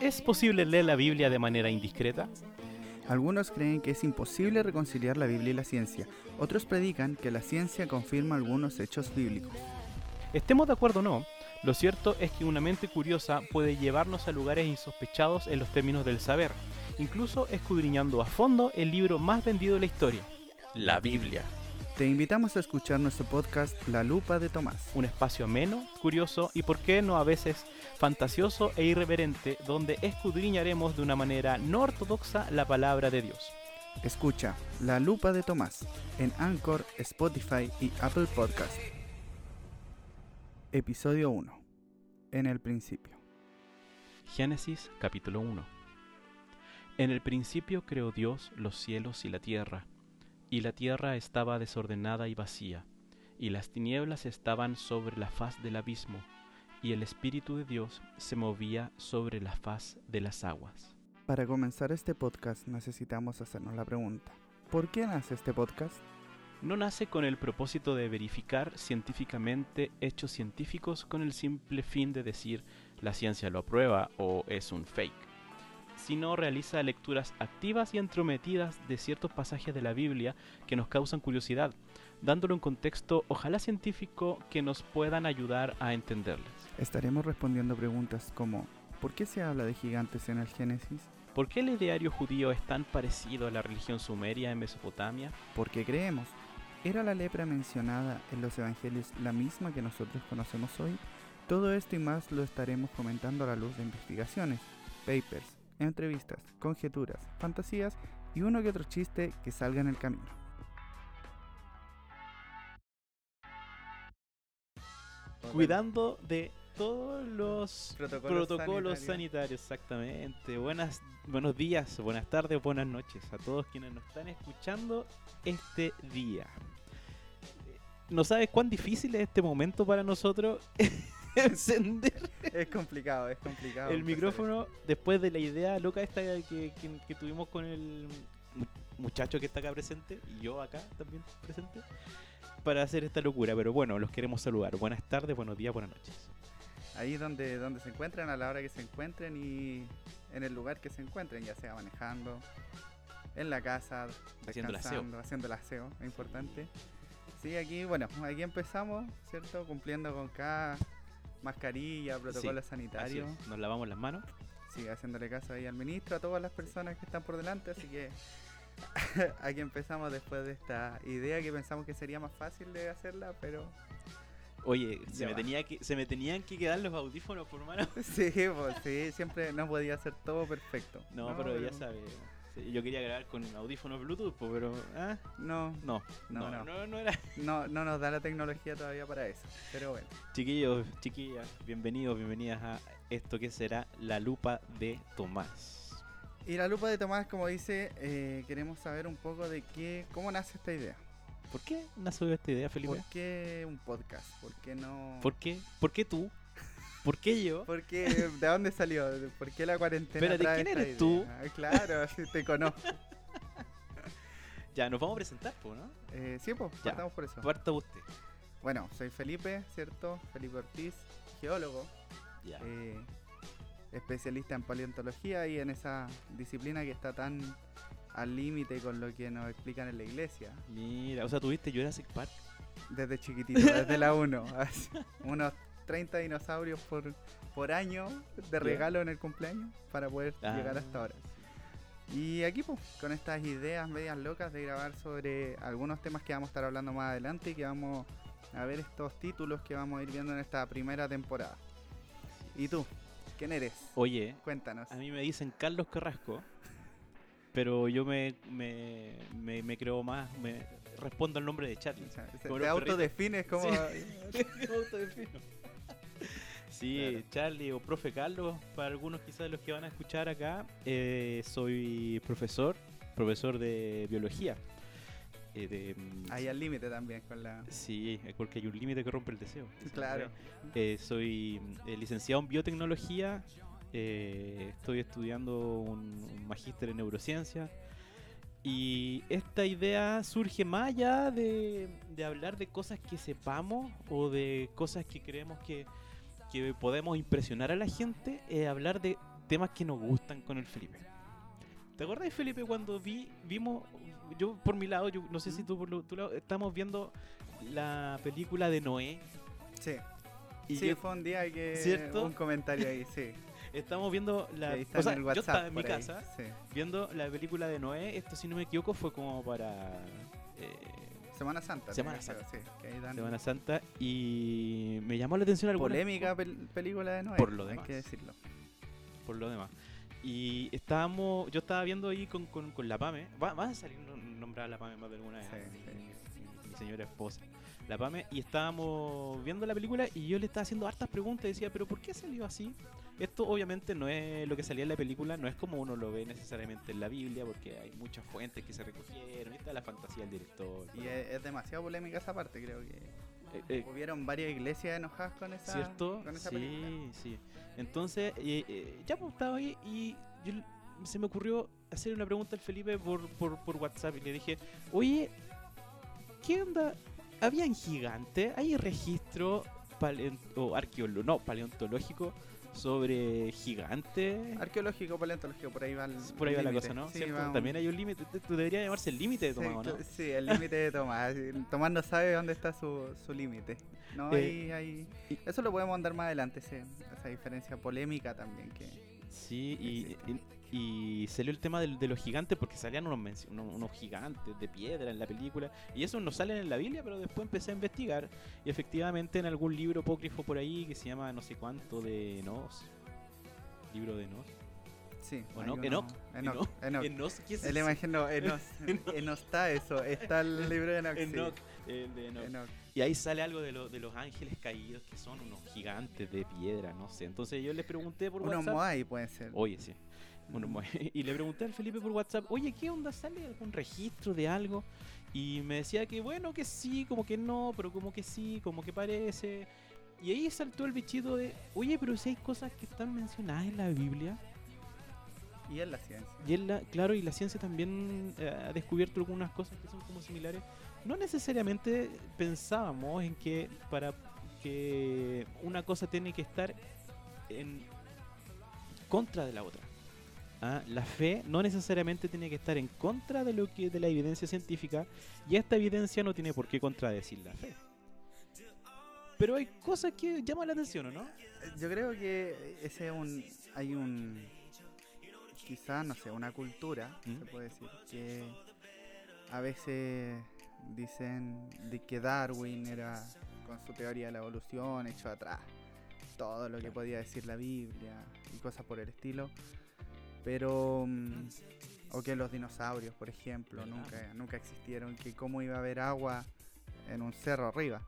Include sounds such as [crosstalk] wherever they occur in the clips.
¿Es posible leer la Biblia de manera indiscreta? Algunos creen que es imposible reconciliar la Biblia y la ciencia, otros predican que la ciencia confirma algunos hechos bíblicos. Estemos de acuerdo o no, lo cierto es que una mente curiosa puede llevarnos a lugares insospechados en los términos del saber, incluso escudriñando a fondo el libro más vendido de la historia, la Biblia. Te invitamos a escuchar nuestro podcast La Lupa de Tomás. Un espacio ameno, curioso y por qué no a veces fantasioso e irreverente donde escudriñaremos de una manera no ortodoxa la palabra de Dios. Escucha La Lupa de Tomás en Anchor, Spotify y Apple Podcast. Episodio 1. En el principio. Génesis capítulo 1 En el principio creó Dios los cielos y la tierra, y la tierra estaba desordenada y vacía, y las tinieblas estaban sobre la faz del abismo, y el Espíritu de Dios se movía sobre la faz de las aguas. Para comenzar este podcast necesitamos hacernos la pregunta. ¿Por qué nace este podcast? No nace con el propósito de verificar científicamente hechos científicos con el simple fin de decir la ciencia lo aprueba o es un fake, sino realiza lecturas activas y entrometidas de ciertos pasajes de la Biblia que nos causan curiosidad, dándole un contexto ojalá científico que nos puedan ayudar a entenderles. Estaremos respondiendo preguntas como ¿por qué se habla de gigantes en el Génesis? ¿Por qué el ideario judío es tan parecido a la religión sumeria en Mesopotamia? ¿Por qué creemos? ¿Era la lepra mencionada en los evangelios la misma que nosotros conocemos hoy? Todo esto y más lo estaremos comentando a la luz de investigaciones, papers, entrevistas, conjeturas, fantasías y uno que otro chiste que salga en el camino. Cuidando de todos los Protocolos protocolos, sanitarios. sanitarios. exactamente. Buenas, buenos días, buenas tardes, buenas noches a todos quienes nos están escuchando este día. No sabes cuán difícil es este momento para nosotros [laughs] [laughs] encender Es complicado, es complicado. el micrófono después de la idea loca esta que, que- que tuvimos con el mu- muchacho que está acá presente y yo acá también presente para hacer esta locura. Pero bueno, los queremos saludar. Buenas tardes, buenos días, buenas noches. Ahí donde, donde se encuentren, a la hora que se encuentren y en el lugar que se encuentren, ya sea manejando, en la casa, Haciendo el aseo. descansando, haciendo el aseo, es importante. Sí, aquí, bueno, aquí empezamos, ¿cierto? Cumpliendo con cada mascarilla, protocolo Así sanitario. es, Nos lavamos las manos. Sigue haciéndole caso ahí al ministro, a todas las personas que están por delante, así que [laughs] aquí empezamos después de esta idea que pensamos que sería más fácil de hacerla, pero Oye, se me, tenía que, se me tenían que quedar los audífonos por mano. [laughs] sí, pues sí, siempre no podía ser todo perfecto. No, pero ya sabes. Sí, Yo quería grabar con audífonos Bluetooth, pues, pero. No, No, No, no, no. no, no era. no, no nos da la tecnología todavía para eso, pero bueno. Chiquillos, chiquillas, bienvenidos, bienvenidas a esto que será la lupa de Tomás. Y la lupa de Tomás, como dice, eh, queremos saber un poco de qué, cómo nace esta idea. ¿Por qué nació esta idea, Felipe? ¿Por qué un podcast? ¿Por qué no...? ¿Por qué? ¿Por qué tú? ¿Por qué yo? ¿Por qué? ¿De dónde salió? ¿Por qué la cuarentena Espérate, trae ¿quién eres tú? Ah, Claro, [laughs] sí, te conozco. [laughs] Ya, nos vamos a presentar, pues, ¿no? Eh, sí, pues, partamos por eso. Parta usted. Bueno, soy Felipe, ¿cierto? Felipe Ortiz, geólogo, Ya. eh, especialista en paleontología y en esa disciplina que está tan al límite con lo que nos explican en la iglesia. Mira, o sea, tuviste Jurassic Park. Desde chiquitito, desde la [laughs] 1. Unos 30 dinosaurios por, por año de regalo en el cumpleaños para poder Ah. llegar hasta ahora. Y aquí pues, con estas ideas medias locas de grabar sobre algunos temas que vamos a estar hablando más adelante y que vamos a ver estos títulos que vamos a ir viendo en esta primera temporada. ¿Y tú? ¿Quién eres? Oye, Cuéntanos. a mí me dicen Carlos Carrasco, pero yo me, me, me, me creo más, me respondo al nombre de Charlie. O sea, te autodefines como... Sí, [laughs] [laughs] Claro. Charlie o profe Carlos, para algunos quizás de los que van a escuchar acá, eh, soy profesor, profesor de biología. Eh, de, mm, Ahí al límite también con la... Sí, es porque hay un límite que rompe el deseo. Claro. Eh, soy eh, licenciado en biotecnología, eh, estoy estudiando un, un magíster en neurociencia Y esta idea surge más allá de, de hablar de cosas que sepamos o de cosas que creemos que, que podemos impresionar a la gente, es hablar de temas que nos gustan con el Felipe. ¿Te acuerdas, Felipe, cuando vi, vimos, yo por mi lado, yo no sé si tú por lo- tu lado, estamos viendo la película de Noé? Sí. Y sí, yo- fue un día que ¿Cierto? un comentario ahí, sí. [laughs] estamos viendo la... Ahí está o sea, en el yo estaba en mi ahí, casa sí. viendo la película de Noé, esto si no me equivoco fue como para... eh, Semana Santa. Semana creo, sí, que ahí dan Semana Santa y me llamó la atención alguna polémica pel- película de Noé. Por lo hay demás. que decirlo. por lo demás. Y estábamos, yo estaba viendo ahí con, con, con la Pame, va, va a salir nom- nombrada la Pame más de alguna vez, Sí, sí. mi señora esposa, la Pame, y estábamos viendo la película y yo le estaba haciendo hartas preguntas y decía, pero ¿por qué salió así? Esto obviamente no es lo que salía en la película, no es como uno lo ve necesariamente en la Biblia, porque hay muchas fuentes que se recogieron, y está la fantasía del director. Y es, es demasiado polémica esa parte, creo que. Eh, eh, Hubieron varias iglesias enojadas con esa, ¿Cierto? con esa sí, película. sí. Entonces, eh, ya pues estaba ahí y yo se me ocurrió hacer una pregunta al Felipe por, por, por WhatsApp y le dije, oye, ¿qué onda? ¿Habían gigantes? ¿Hay registro o arqueolo- no, paleontológico sobre gigantes? Arqueológico, paleontológico, por ahí va el Por ahí va la cosa, ¿no? También hay un límite, te- te- debería llamarse el límite de Tomás, ¿o ¿no? Sí, el límite de Tomás. Tomás no sabe dónde está su, su límite. No, Eh, Ahí- Eso lo podemos andar más adelante, sí, esa diferencia polémica también que Sí, y- y salió el tema del- de, los gigantes porque salían unos, unos, unos gigantes de piedra en la película y eso no salen en la Biblia, pero después empecé a investigar y efectivamente en algún libro apócrifo por ahí que se llama no sé cuánto de Enos, libro de Enos, sí. ¿O no? uno- Enoch, Enoch, Enoch. Enos, ¿qué es El eso? imagino, Enos, Enos está eso, está el [laughs] libro de Enoch. sí. Enoch, el de Enoch. Enoch. Y ahí sale algo de, lo- de los ángeles caídos que son unos gigantes de piedra, no sé. Entonces yo les pregunté por Unos WhatsApp. Moai pueden ser. Oye, sí. Bueno, [laughs] y le pregunté al Felipe por WhatsApp, oye, ¿qué onda? ¿Sale algún registro de algo? Y me decía que bueno, que sí, como que no, pero como que sí, como que parece. Y ahí saltó el bichito de, oye, pero si hay cosas que están mencionadas en la Biblia. Y en la ciencia. Y en la, claro, y la ciencia también eh, ha descubierto algunas cosas que son como similares. No necesariamente pensábamos en que para que una cosa tiene que estar en contra de la otra. Ah, La fe no necesariamente tiene que estar en contra de lo que de la evidencia científica y esta evidencia no tiene por qué contradecir la fe. Pero hay cosas que llaman la atención, ¿o no? Yo creo que ese es un. Hay un. Quizás, no sé, una cultura, ¿Mm? se puede decir, que a veces dicen de que Darwin era, con su teoría de la evolución, echó atrás todo lo que podía decir la Biblia y cosas por el estilo. Pero. mm, o que los dinosaurios, por ejemplo, ¿Verdad? nunca, nunca existieron, que cómo iba a haber agua en un cerro arriba.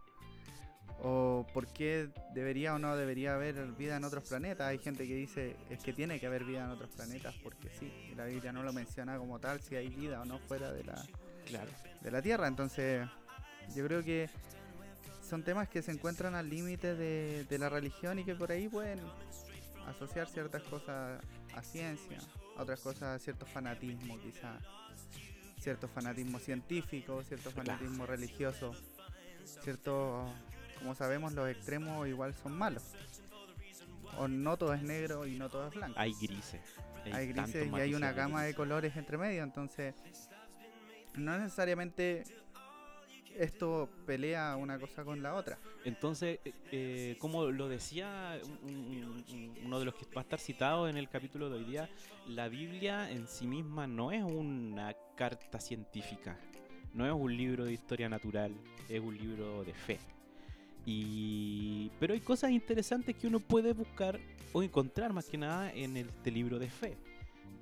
O por qué debería o no debería haber vida en otros planetas. Hay gente que dice es que tiene que haber vida en otros planetas porque sí, y la Biblia no lo menciona como tal si hay vida o no fuera de la, Claro. de la Tierra. Entonces, yo creo que son temas que se encuentran al límite de, de la religión y que por ahí pueden asociar ciertas cosas a ciencia, otras cosas a cierto fanatismo quizá, cierto fanatismo científico, cierto Claro. fanatismo religioso, cierto, como sabemos los extremos igual son malos. O no todo es negro y no todo es blanco. Hay grises. Hay grises y hay una gama de colores entre medio, entonces no necesariamente esto pelea una cosa con la otra. Entonces, eh, eh, como lo decía un- un- un- uno de los que va a estar citado en el capítulo de hoy día, la Biblia en sí misma no es una carta científica, no es un libro de historia natural, es un libro de fe. Y pero hay cosas interesantes que uno puede buscar o encontrar más que nada en este libro de fe,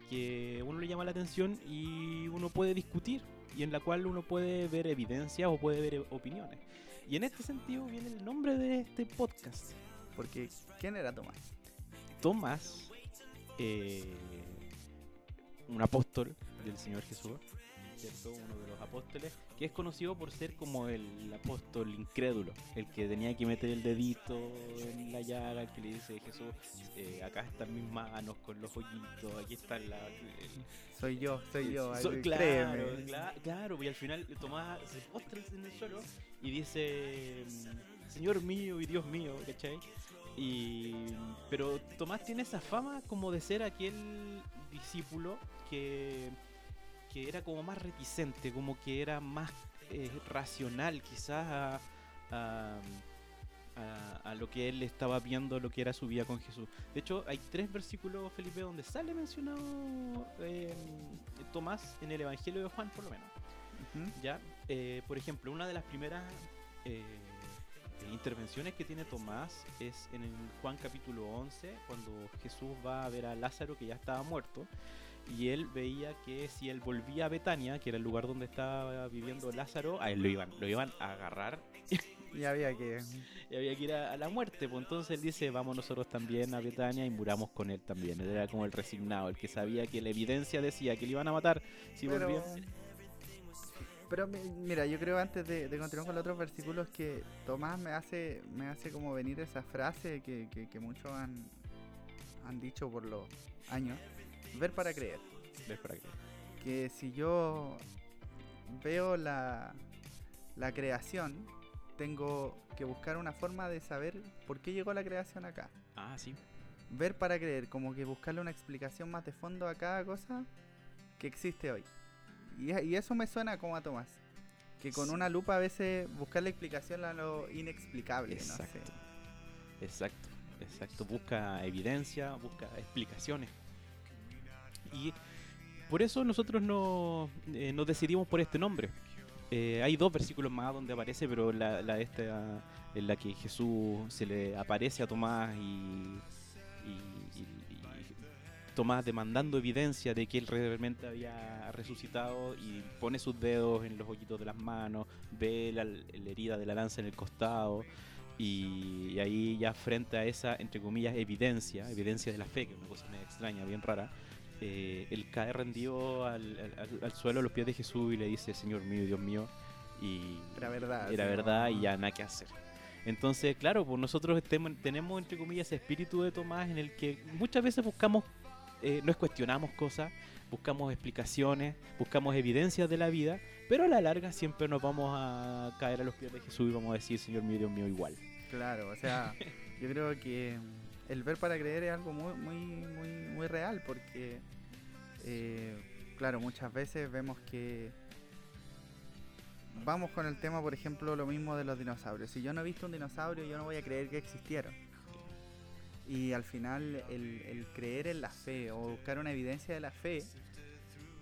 que uno le llama la atención y uno puede discutir y en la cual uno puede ver evidencias o puede ver opiniones. Y en este sentido viene el nombre de este podcast. Porque, ¿quién era Tomás? Tomás, eh, un apóstol del Señor Jesús, ¿cierto? Uno de los apóstoles, que es conocido por ser como el apóstol incrédulo, el que tenía que meter el dedito en la llaga, el que le dice Jesús, eh, acá están mis manos con los hoyitos, aquí está la... soy yo, soy yo, so, claro, claro, claro, y al final Tomás se postra en el suelo y dice, Señor mío y Dios mío, ¿cachai? Y, pero Tomás tiene esa fama como de ser aquel discípulo que, que era como más reticente, como que era más eh, racional quizás a, a, lo que él estaba viendo, lo que era su vida con Jesús. De hecho, hay tres versículos, Felipe, donde sale mencionado eh, Tomás en el Evangelio de Juan, por lo menos. ¿Ya? Eh, por ejemplo, una de las primeras intervenciones que tiene Tomás es en el Juan capítulo 11, cuando Jesús va a ver a Lázaro que ya estaba muerto, y él veía que si él volvía a Betania, que era el lugar donde estaba viviendo Lázaro, a él lo iban, lo iban a agarrar. Y había que... Y había que ir a, la muerte, pues entonces él dice, vamos nosotros también a Betania y muramos con él también. Él era como el resignado, el que sabía que la evidencia decía que le iban a matar si volvía. Pero mira, yo creo antes de, continuar con los otros versículos que Tomás me hace, me hace como venir esa frase que, muchos han, han dicho por los años, ver para creer. Ver para creer. Que si yo veo la, la creación, tengo que buscar una forma de saber por qué llegó la creación acá. Ah, sí. Ver para creer, como que buscarle una explicación más de fondo a cada cosa que existe hoy. Y, eso me suena como a Tomás. Que con una lupa a veces buscar la explicación a lo inexplicable. Exacto. Exacto, exacto. Busca evidencia, busca explicaciones. Y por eso nosotros no, eh, nos decidimos por este nombre. Eh, hay dos versículos más donde aparece, pero la, la esta en la que Jesús se le aparece a Tomás y, Tomás demandando evidencia de que él realmente había resucitado y pone sus dedos en los hoyitos de las manos, ve la, herida de la lanza en el costado y, ahí ya frente a esa, entre comillas, evidencia, evidencia de la fe, que es una cosa extraña, bien rara, eh, él cae rendido al, suelo a los pies de Jesús y le dice, Señor mío, Dios mío, y era verdad, era verdad y ya nada que hacer. Entonces, claro, pues nosotros tenemos, entre comillas, ese espíritu de Tomás en el que muchas veces buscamos eh, nos cuestionamos cosas, buscamos explicaciones, buscamos evidencias de la vida, pero a la larga siempre nos vamos a caer a los pies de Jesús y vamos a decir, Señor mío, Dios mío, igual. Claro, o sea, [laughs] yo creo que el ver para creer es algo muy, muy, muy, muy real, porque, eh, claro, muchas veces vemos que vamos con el tema, por ejemplo, lo mismo de los dinosaurios. Si yo no he visto un dinosaurio, yo no voy a creer que existieron. Y al final el, creer en la fe o buscar una evidencia de la fe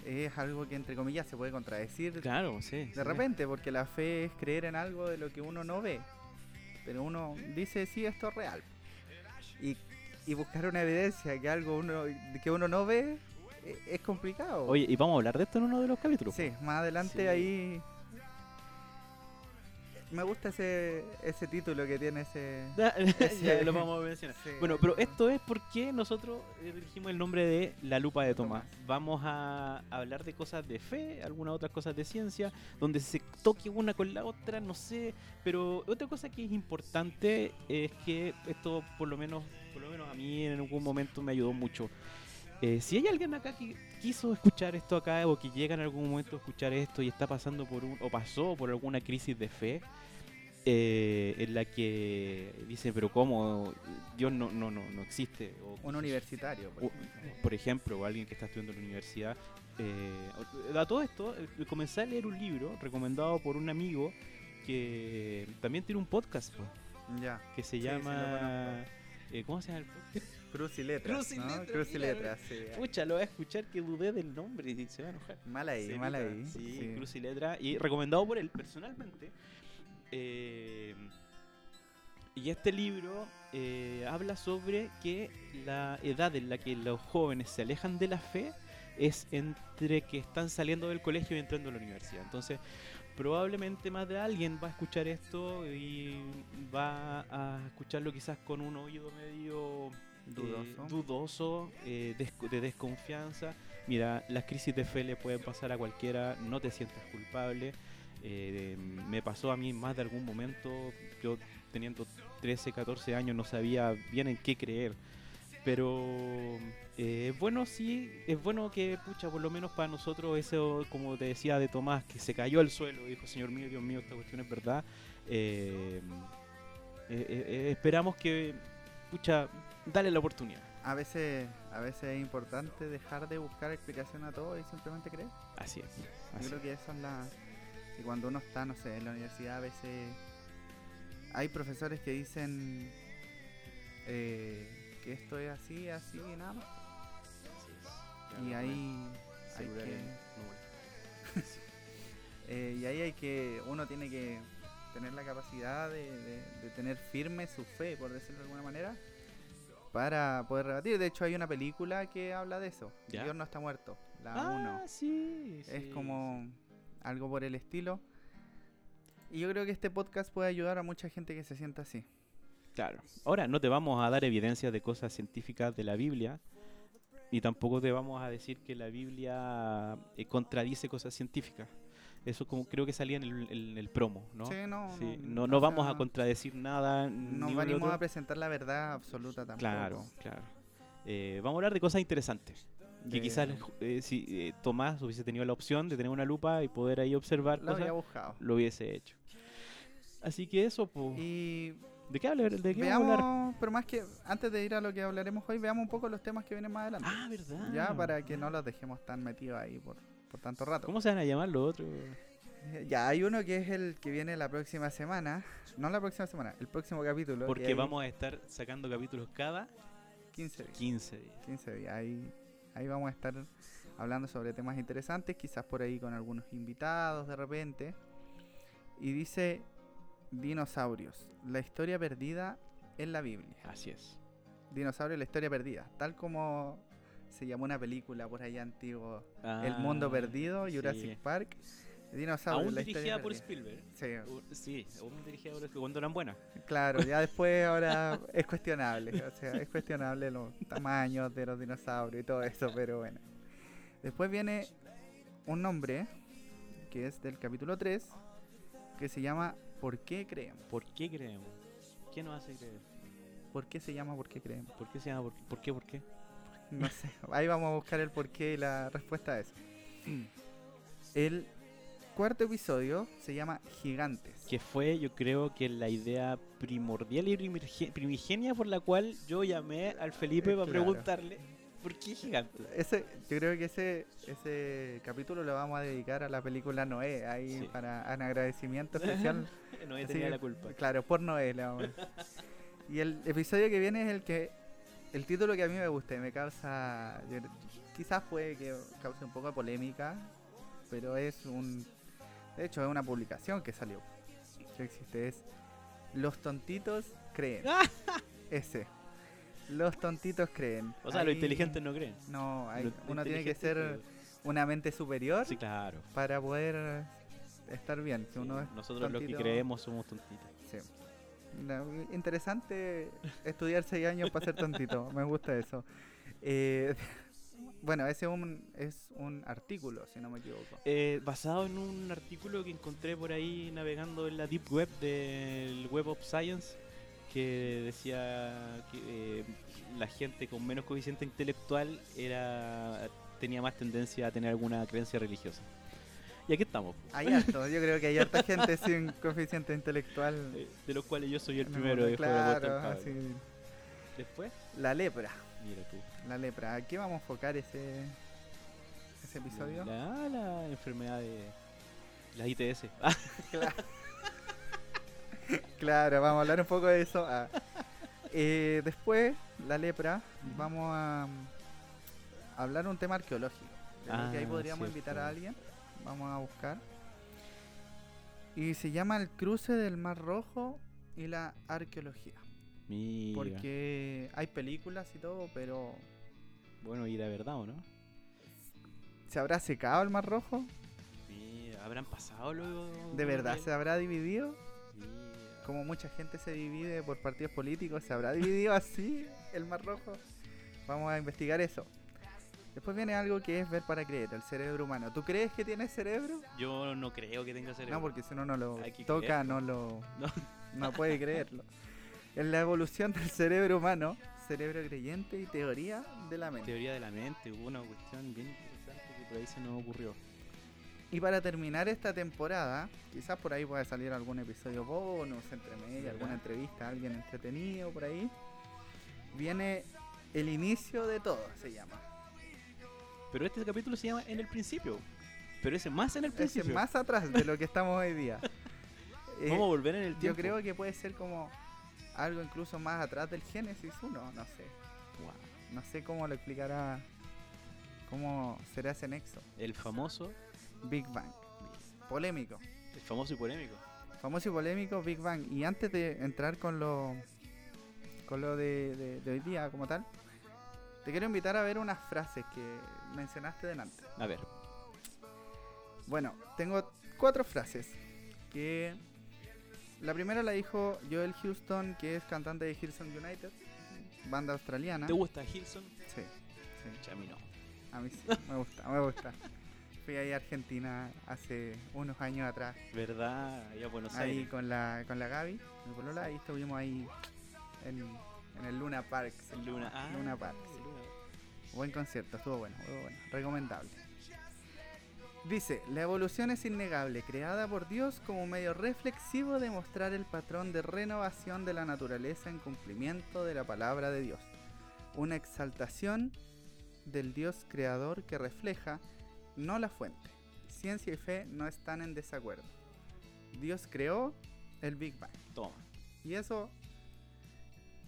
es algo que entre comillas se puede contradecir claro, sí, de repente, porque la fe es creer en algo de lo que uno no ve. Pero uno dice, sí, esto es real. Y, y buscar una evidencia que algo uno, que uno no ve es, es complicado. Oye, ¿y vamos a hablar de esto en uno de los capítulos? Sí, más adelante ahí me gusta ese, ese título que tiene ese. [laughs] lo vamos a mencionar. Bueno, pero esto es porque nosotros elegimos el nombre de La Lupa de Tomás. Vamos a hablar de cosas de fe, algunas otras cosas de ciencia, donde se toque una con la otra, no sé. Pero otra cosa que es importante es que esto, por lo menos, por lo menos a mí en algún momento me ayudó mucho. Eh, si hay alguien acá que quiso escuchar esto acá o que llega en algún momento a escuchar esto y está pasando por un o pasó por alguna crisis de fe eh, en la que dice pero cómo Dios no no no no existe un universitario por, ejemplo. o alguien que está estudiando en la universidad. Eh, a todo esto eh, comencé a leer un libro recomendado por un amigo que también tiene un podcast ya. que se llama eh, ¿Cómo se llama el podcast? Cruz y Letras. Cruz y Letras. Cruz y Letras, sí. Pucha, lo voy a escuchar que dudé del nombre y se va a enojar. Mal ahí, mal ahí. Sí, Cruz y Letras. Y recomendado por él personalmente. Eh, y este libro eh, habla sobre que la edad en la que los jóvenes se alejan de la fe es entre que están saliendo del colegio y entrando a la universidad. Entonces, probablemente más de alguien va a escuchar esto y va a escucharlo quizás con un oído medio Dudoso. eh, dudoso, eh, desco- de desconfianza. Mira, las crisis de fe le pueden pasar a cualquiera, no te sientas culpable. Eh, me pasó a mí más de algún momento, yo teniendo 13, 14 años no sabía bien en qué creer. Pero eh, es bueno, sí, es bueno que, pucha, por lo menos para nosotros, eso, como te decía de Tomás, que se cayó al suelo, dijo, Señor mío, Dios mío, esta cuestión es verdad. Eh, eh, eh, esperamos que, pucha, dale la oportunidad. A veces, a veces es importante dejar de buscar explicación a todo y simplemente creer. Así es. Yo así creo que eso es la... Y cuando uno está, no sé, en la universidad a veces hay profesores que dicen eh, que esto es así, así y nada más. Y ahí hay que... [laughs] Eh, y ahí hay que, uno tiene que tener la capacidad de, de- de tener firme su fe, por decirlo de alguna manera, para poder rebatir. De hecho, hay una película que habla de eso. ¿Ya? Dios no está muerto, la Ah, 1. sí, Es sí, como algo por el estilo. Y yo creo que este podcast puede ayudar a mucha gente que se sienta así. Claro. Ahora, no te vamos a dar evidencias de cosas científicas de la Biblia. Y tampoco te vamos a decir que la Biblia eh, contradice cosas científicas. Eso como creo que salía en el, en el promo, ¿no? Sí, no, Sí, no, no, o no vamos sea, a contradecir nada. No venimos otro. a presentar la verdad absoluta tampoco. Claro, claro. Eh, vamos a hablar de cosas interesantes. Que quizás eh, si eh, Tomás hubiese tenido la opción de tener una lupa y poder ahí observar Lo cosas, buscado. lo hubiese hecho. Así que eso, pues. Y ¿De qué hablar? ¿De qué vamos a hablar? veamos, pero más que antes de ir a lo que hablaremos hoy, veamos un poco los temas que vienen más adelante. Ah, ¿verdad? Ya para que no los dejemos tan metidos ahí por, por tanto rato. ¿Cómo se van a llamar los otros? Ya, hay uno que es el que viene la próxima semana. No la próxima semana, el próximo capítulo. que Porque vamos a estar sacando capítulos cada 15 días. 15 días. 15 días. Ahí, ahí vamos a estar hablando sobre temas interesantes, quizás por ahí con algunos invitados de repente. Y dice dinosaurios, la historia perdida en la Biblia. Así es. Dinosaurios, la historia perdida, tal como se llamó una película por allá antiguo, El Mundo Ah, Perdido, sí. Jurassic Park. Dinosaurios, Aún dirigida por. Spielberg. Sí, U- Sí, aún dirigida por Spielberg. Cuando eran buenas. Claro, ya [laughs] después ahora es cuestionable, o sea, es cuestionable los tamaños de los dinosaurios y todo eso, pero bueno. Después viene un nombre que es del capítulo 3 que se llama ¿Por qué creemos? ¿Por qué creemos? ¿Qué nos hace creer? ¿Por qué se llama ¿Por qué creemos? ¿Por qué se llama? ¿Por qué? ¿Por qué? ¿Por qué? No sé, ahí vamos a buscar el por qué y la respuesta a eso. El cuarto episodio se llama Gigantes. Que fue, yo creo que la idea primordial y primigenia por la cual yo llamé al Felipe para preguntarle ¿por qué gigante? Ese, yo creo que ese, ese capítulo lo vamos a dedicar a la película Noé, ahí Sí. para un agradecimiento especial. [laughs] No he Así tenía que, la culpa. Claro, por Noé le vamos a- Y el episodio que viene es el que, el título que a mí me gusta y me causa, yo- quizás puede que cause un poco de polémica, pero es un, de hecho es una publicación que salió, que existe, es Los tontitos creen. [laughs] Ese. Los tontitos creen. O sea, los inteligentes no creen. No, hay- uno tiene que ser una mente superior Sí, claro. para poder estar bien. Si Sí, uno es Nosotros los que tontito- creemos somos tontitos. Sí. Interesante estudiar seis años para ser tontito. Me gusta eso. Eh, bueno, ese es un, es un artículo, si no me equivoco. Eh, basado en un artículo que encontré por ahí navegando en la Deep Web del Web of Science que decía que eh, la gente con menos coeficiente intelectual era tenía más tendencia a tener alguna creencia religiosa. Y aquí estamos, Hay harto, yo creo que hay harta [laughs] gente sin coeficiente intelectual. eh, de los cuales yo soy el primero. de Claro, así. Después, La lepra. mira tú. La lepra. ¿A qué vamos a enfocar ese, ese episodio? La, la enfermedad de la ITS. [laughs] Claro. Claro, vamos a hablar un poco de eso. Ah. Eh, después, la lepra, vamos a mm, hablar un tema arqueológico. Que ahí Ah, podríamos invitar a alguien. Vamos a buscar. Y se llama el cruce del Mar Rojo y la arqueología. mira. Porque hay películas y todo, pero Bueno, y la verdad, ¿o no? ¿se habrá secado el Mar Rojo? Mira, ¿habrán pasado luego? ¿De verdad se habrá dividido? Mira. como mucha gente se divide por partidos políticos, ¿se habrá dividido así el Mar Rojo? Vamos a investigar eso. Después viene algo que es ver para creer, el cerebro humano. ¿Tú crees que tiene cerebro? Yo no creo que tenga cerebro. No, porque si uno no lo toca, creerlo. no lo [laughs] No. no puede creerlo. En la evolución del cerebro humano, cerebro creyente y teoría de la mente. Teoría de la mente, hubo una cuestión bien interesante que por ahí se nos ocurrió. Y para terminar esta temporada, quizás por ahí pueda salir algún episodio bonus, entre medio, alguna entrevista a alguien entretenido por ahí. Viene el inicio de todo, se llama. Pero este capítulo se llama En el principio. Pero ese más en el Ese principio. más atrás de lo que estamos hoy día. [laughs] Eh, Vamos a volver en el yo tiempo. creo que puede ser como algo incluso más atrás del Génesis 1, no sé. Wow. No sé cómo lo explicará, cómo será ese nexo. El famoso, Big Bang. Polémico. el famoso y polémico. Famoso y polémico Big Bang. Y antes de entrar con lo con lo de, de- de hoy día como tal, te quiero invitar a ver unas frases que mencionaste delante. A ver, Bueno, tengo cuatro frases que la primera la dijo Joel Houston, que es cantante de Houston United, banda australiana. ¿te gusta Hilson? Sí, sí. A mí no. A mí sí, me gusta, me gusta. Fui ahí a Argentina hace unos años atrás, ¿Verdad? Ahí a Buenos ahí Aires. con la, con la Gaby, mi polola, ahí estuvimos ahí en, en el Luna Park. Luna. Ah, Luna Park. sí. Buen concierto, estuvo bueno, muy bueno, recomendable. Dice, la evolución es innegable, creada por Dios como medio reflexivo de mostrar el patrón de renovación de la naturaleza en cumplimiento de la palabra de Dios. Una exaltación del Dios creador que refleja, no la fuente. Ciencia y fe no están en desacuerdo. Dios creó el Big Bang. Toma. Y eso,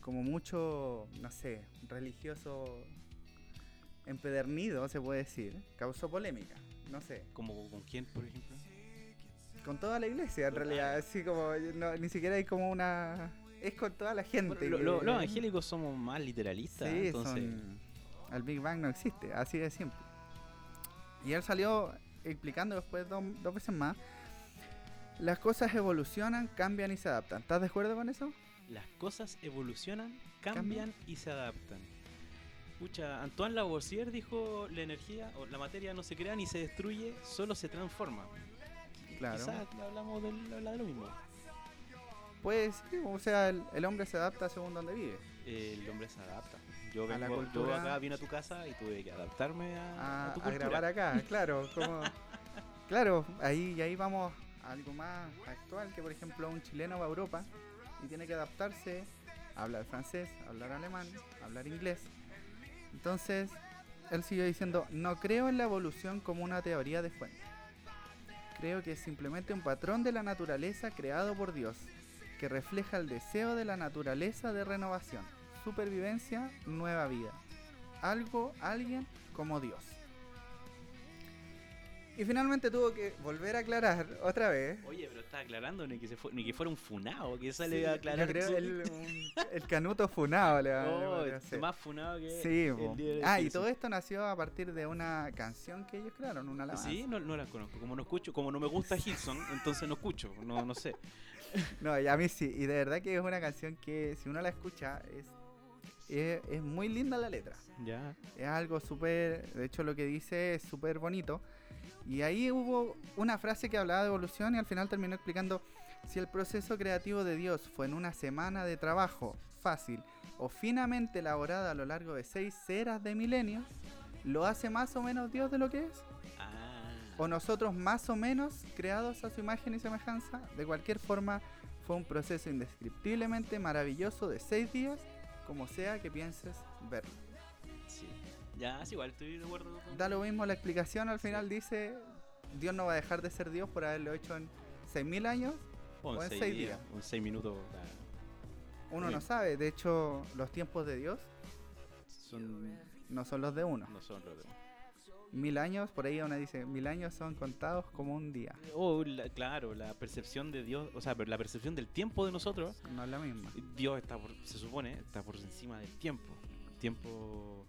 como mucho, no sé, religioso empedernido, se puede decir, causó polémica. No sé, ¿Como con quién, por ejemplo? con toda la iglesia en realidad, así como, no, ni siquiera hay como una... Es con toda la gente. Bueno, lo- lo- que- los evangélicos somos más literalistas, Sí, entonces... son- El Big Bang no existe, así de simple. Y él salió explicando después do- dos veces más. Las cosas evolucionan, cambian y se adaptan. ¿Estás de acuerdo con eso? Las cosas evolucionan, cambian, Cambian. y se adaptan. Antoine Lavoisier dijo, la energía o la materia no se crea ni se destruye, solo se transforma. Claro. Quizás hablamos de lo mismo. Pues o sea, el, el hombre se adapta según donde vive. El hombre se adapta. Yo, A la vengo, yo acá vine a tu casa y tuve que adaptarme a, A, a tu a cultura. grabar acá, [laughs] claro. Como, claro, ahí, ahí vamos a algo más actual, que por ejemplo un chileno va a Europa y tiene que adaptarse a hablar francés, hablar alemán, hablar inglés. Entonces, él siguió diciendo, no creo en la evolución como una teoría de fuente. Creo que es simplemente un patrón de la naturaleza creado por Dios, que refleja el deseo de la naturaleza de renovación, supervivencia, nueva vida. Algo, alguien como Dios. Y finalmente tuvo que volver a aclarar otra vez. Oye, pero está aclarando ni que, se fue- ni que fuera un funado que sale Sí, a yo aclarar. creo el, un- el canuto funado le va le Oh, hacer. más funado que Sí, el ah, y todo esto nació a partir de una canción que ellos crearon, una alabanza. Sí, no, no las conozco. Como no escucho, como no me gusta Hilson, entonces no escucho. No, no sé. [laughs] No, y a mí sí, y de verdad que es una canción que si uno la escucha es, es, es muy linda la letra. Ya. Es algo súper, de hecho lo que dice es súper bonito. Y ahí hubo una frase que hablaba de evolución y al final terminó explicando si el proceso creativo de Dios fue en una semana de trabajo fácil o finamente elaborada a lo largo de seis eras de milenios, ¿lo hace más o menos Dios de lo que es? Ah. ¿O nosotros más o menos creados a su imagen y semejanza? De cualquier forma, fue un proceso indescriptiblemente maravilloso de seis días, como sea que pienses verlo. Ya, es igual, estoy de acuerdo con... Da lo mismo la explicación, al final dice, Dios no va a dejar de ser Dios por haberlo hecho en 6.000 años. O en o en seis seis días. días. o en seis minutos. Uno Bien. no sabe, de hecho los tiempos de Dios Son... no son los de uno. No son los de... Mil años, por ahí uno dice, mil años son contados como un día. Oh, la- claro, la percepción de Dios, o sea, pero la percepción del tiempo de nosotros, No es la misma. Dios está por, se supone, está por encima del tiempo. El tiempo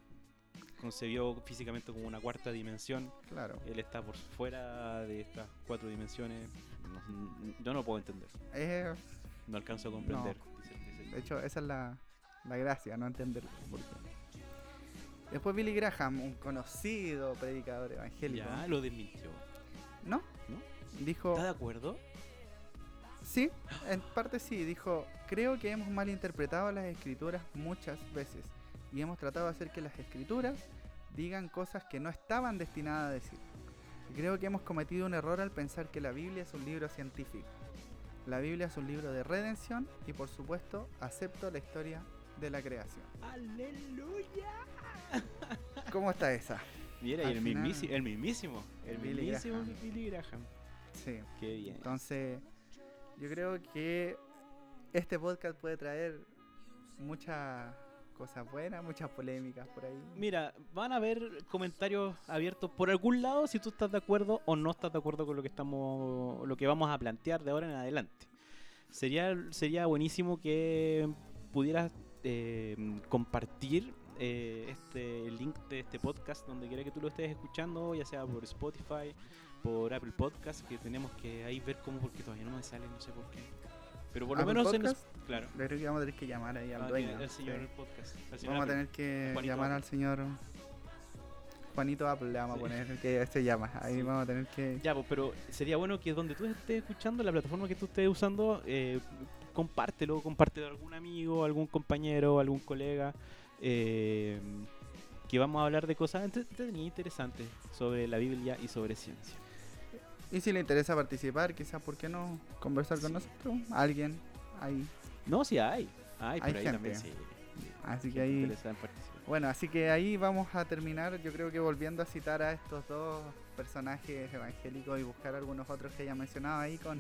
concebió físicamente como una cuarta dimensión. Claro. Él está por fuera de estas cuatro dimensiones. No- yo no puedo entender. No alcanzo a comprender. dice- dice- De hecho, esa es la, la gracia, no entenderlo. por qué. Después Billy Graham, un conocido predicador evangélico. ya lo desmintió. ¿No? ¿No? Dijo, ¿Estás de acuerdo? sí, en parte sí, dijo, creo que hemos malinterpretado las escrituras muchas veces y hemos tratado de hacer que las escrituras digan cosas que no estaban destinadas a decir. Creo que hemos cometido un error al pensar que la Biblia es un libro científico. La Biblia es un libro de redención y por supuesto acepto la historia de la creación. ¡Aleluya! [laughs] ¿Cómo está esa? Mira, Al y el, final- mismísimo, el mismísimo, el Billy mismísimo Graham. Billy Graham. Sí. Qué bien. Entonces, yo creo que este podcast puede traer muchas cosas buenas, muchas polémicas por ahí. Mira, van a haber comentarios abiertos por algún lado si tú estás de acuerdo o no estás de acuerdo con lo que estamos, lo que vamos a plantear de ahora en adelante. Sería, sería buenísimo que pudieras eh, compartir eh, este link de este podcast donde quiera que tú lo estés escuchando, ya sea por Spotify, por Apple Podcast, que tenemos que ahí ver cómo, porque todavía no me sale, no sé por qué. Pero por lo Apple menos en Podcast, Claro. Yo creo que vamos a tener que llamar ahí al Ah, dueño. el señor sí. del podcast. al señor Vamos a tener que Juanito llamar Apple. al señor Juanito Apple, le vamos Sí. a poner, que se llama. Ahí Sí. vamos a tener que... Ya, pues, pero sería bueno que donde tú estés escuchando, la plataforma que tú estés usando, eh, compártelo, compártelo a algún amigo, algún compañero, algún colega, eh, que vamos a hablar de cosas entre- entretenidas interesantes sobre la Biblia y sobre ciencia. Y si le interesa participar, quizás, ¿por qué no conversar con Sí. nosotros? Alguien ahí. No, sí hay, hay, Hay por ahí también, gente. sí. Así sí, que ahí... Bueno, así que ahí vamos a terminar, yo creo que volviendo a citar a estos dos personajes evangélicos y buscar algunos otros que haya mencionado ahí con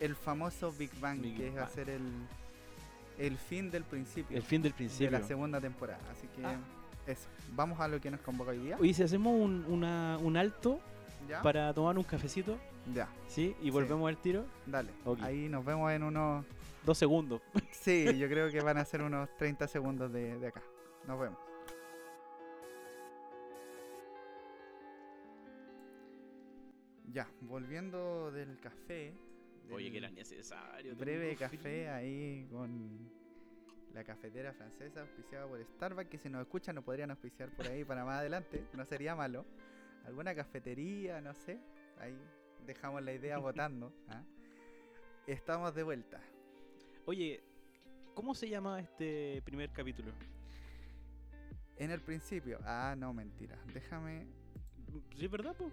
el famoso Big Bang, Big que Bang. hacer el, el fin del principio El fin del de principio. la segunda temporada. Así que Ah. eso, vamos a lo que nos convoca hoy día. Oye, si hacemos un, una- un alto ¿Ya? para tomar un cafecito, Ya, ¿sí? Y volvemos al tiro, dale. Ok. Ahí nos vemos en unos... dos segundos. [laughs] Sí, [laughs] yo creo que van a ser unos 30 segundos de, de acá. Nos vemos. Ya, volviendo del café. Oye, del que era necesario. Breve café frío. ahí con la cafetera francesa auspiciada por Starbucks, que si nos escuchan nos podrían auspiciar por ahí para más adelante, no sería malo. Alguna cafetería, no sé, ahí dejamos la idea [laughs] votando. ¿ah? Estamos de vuelta. Oye, ¿cómo se llama este primer capítulo? En el principio, ah, no, mentira, déjame ¿Sí es verdad, po?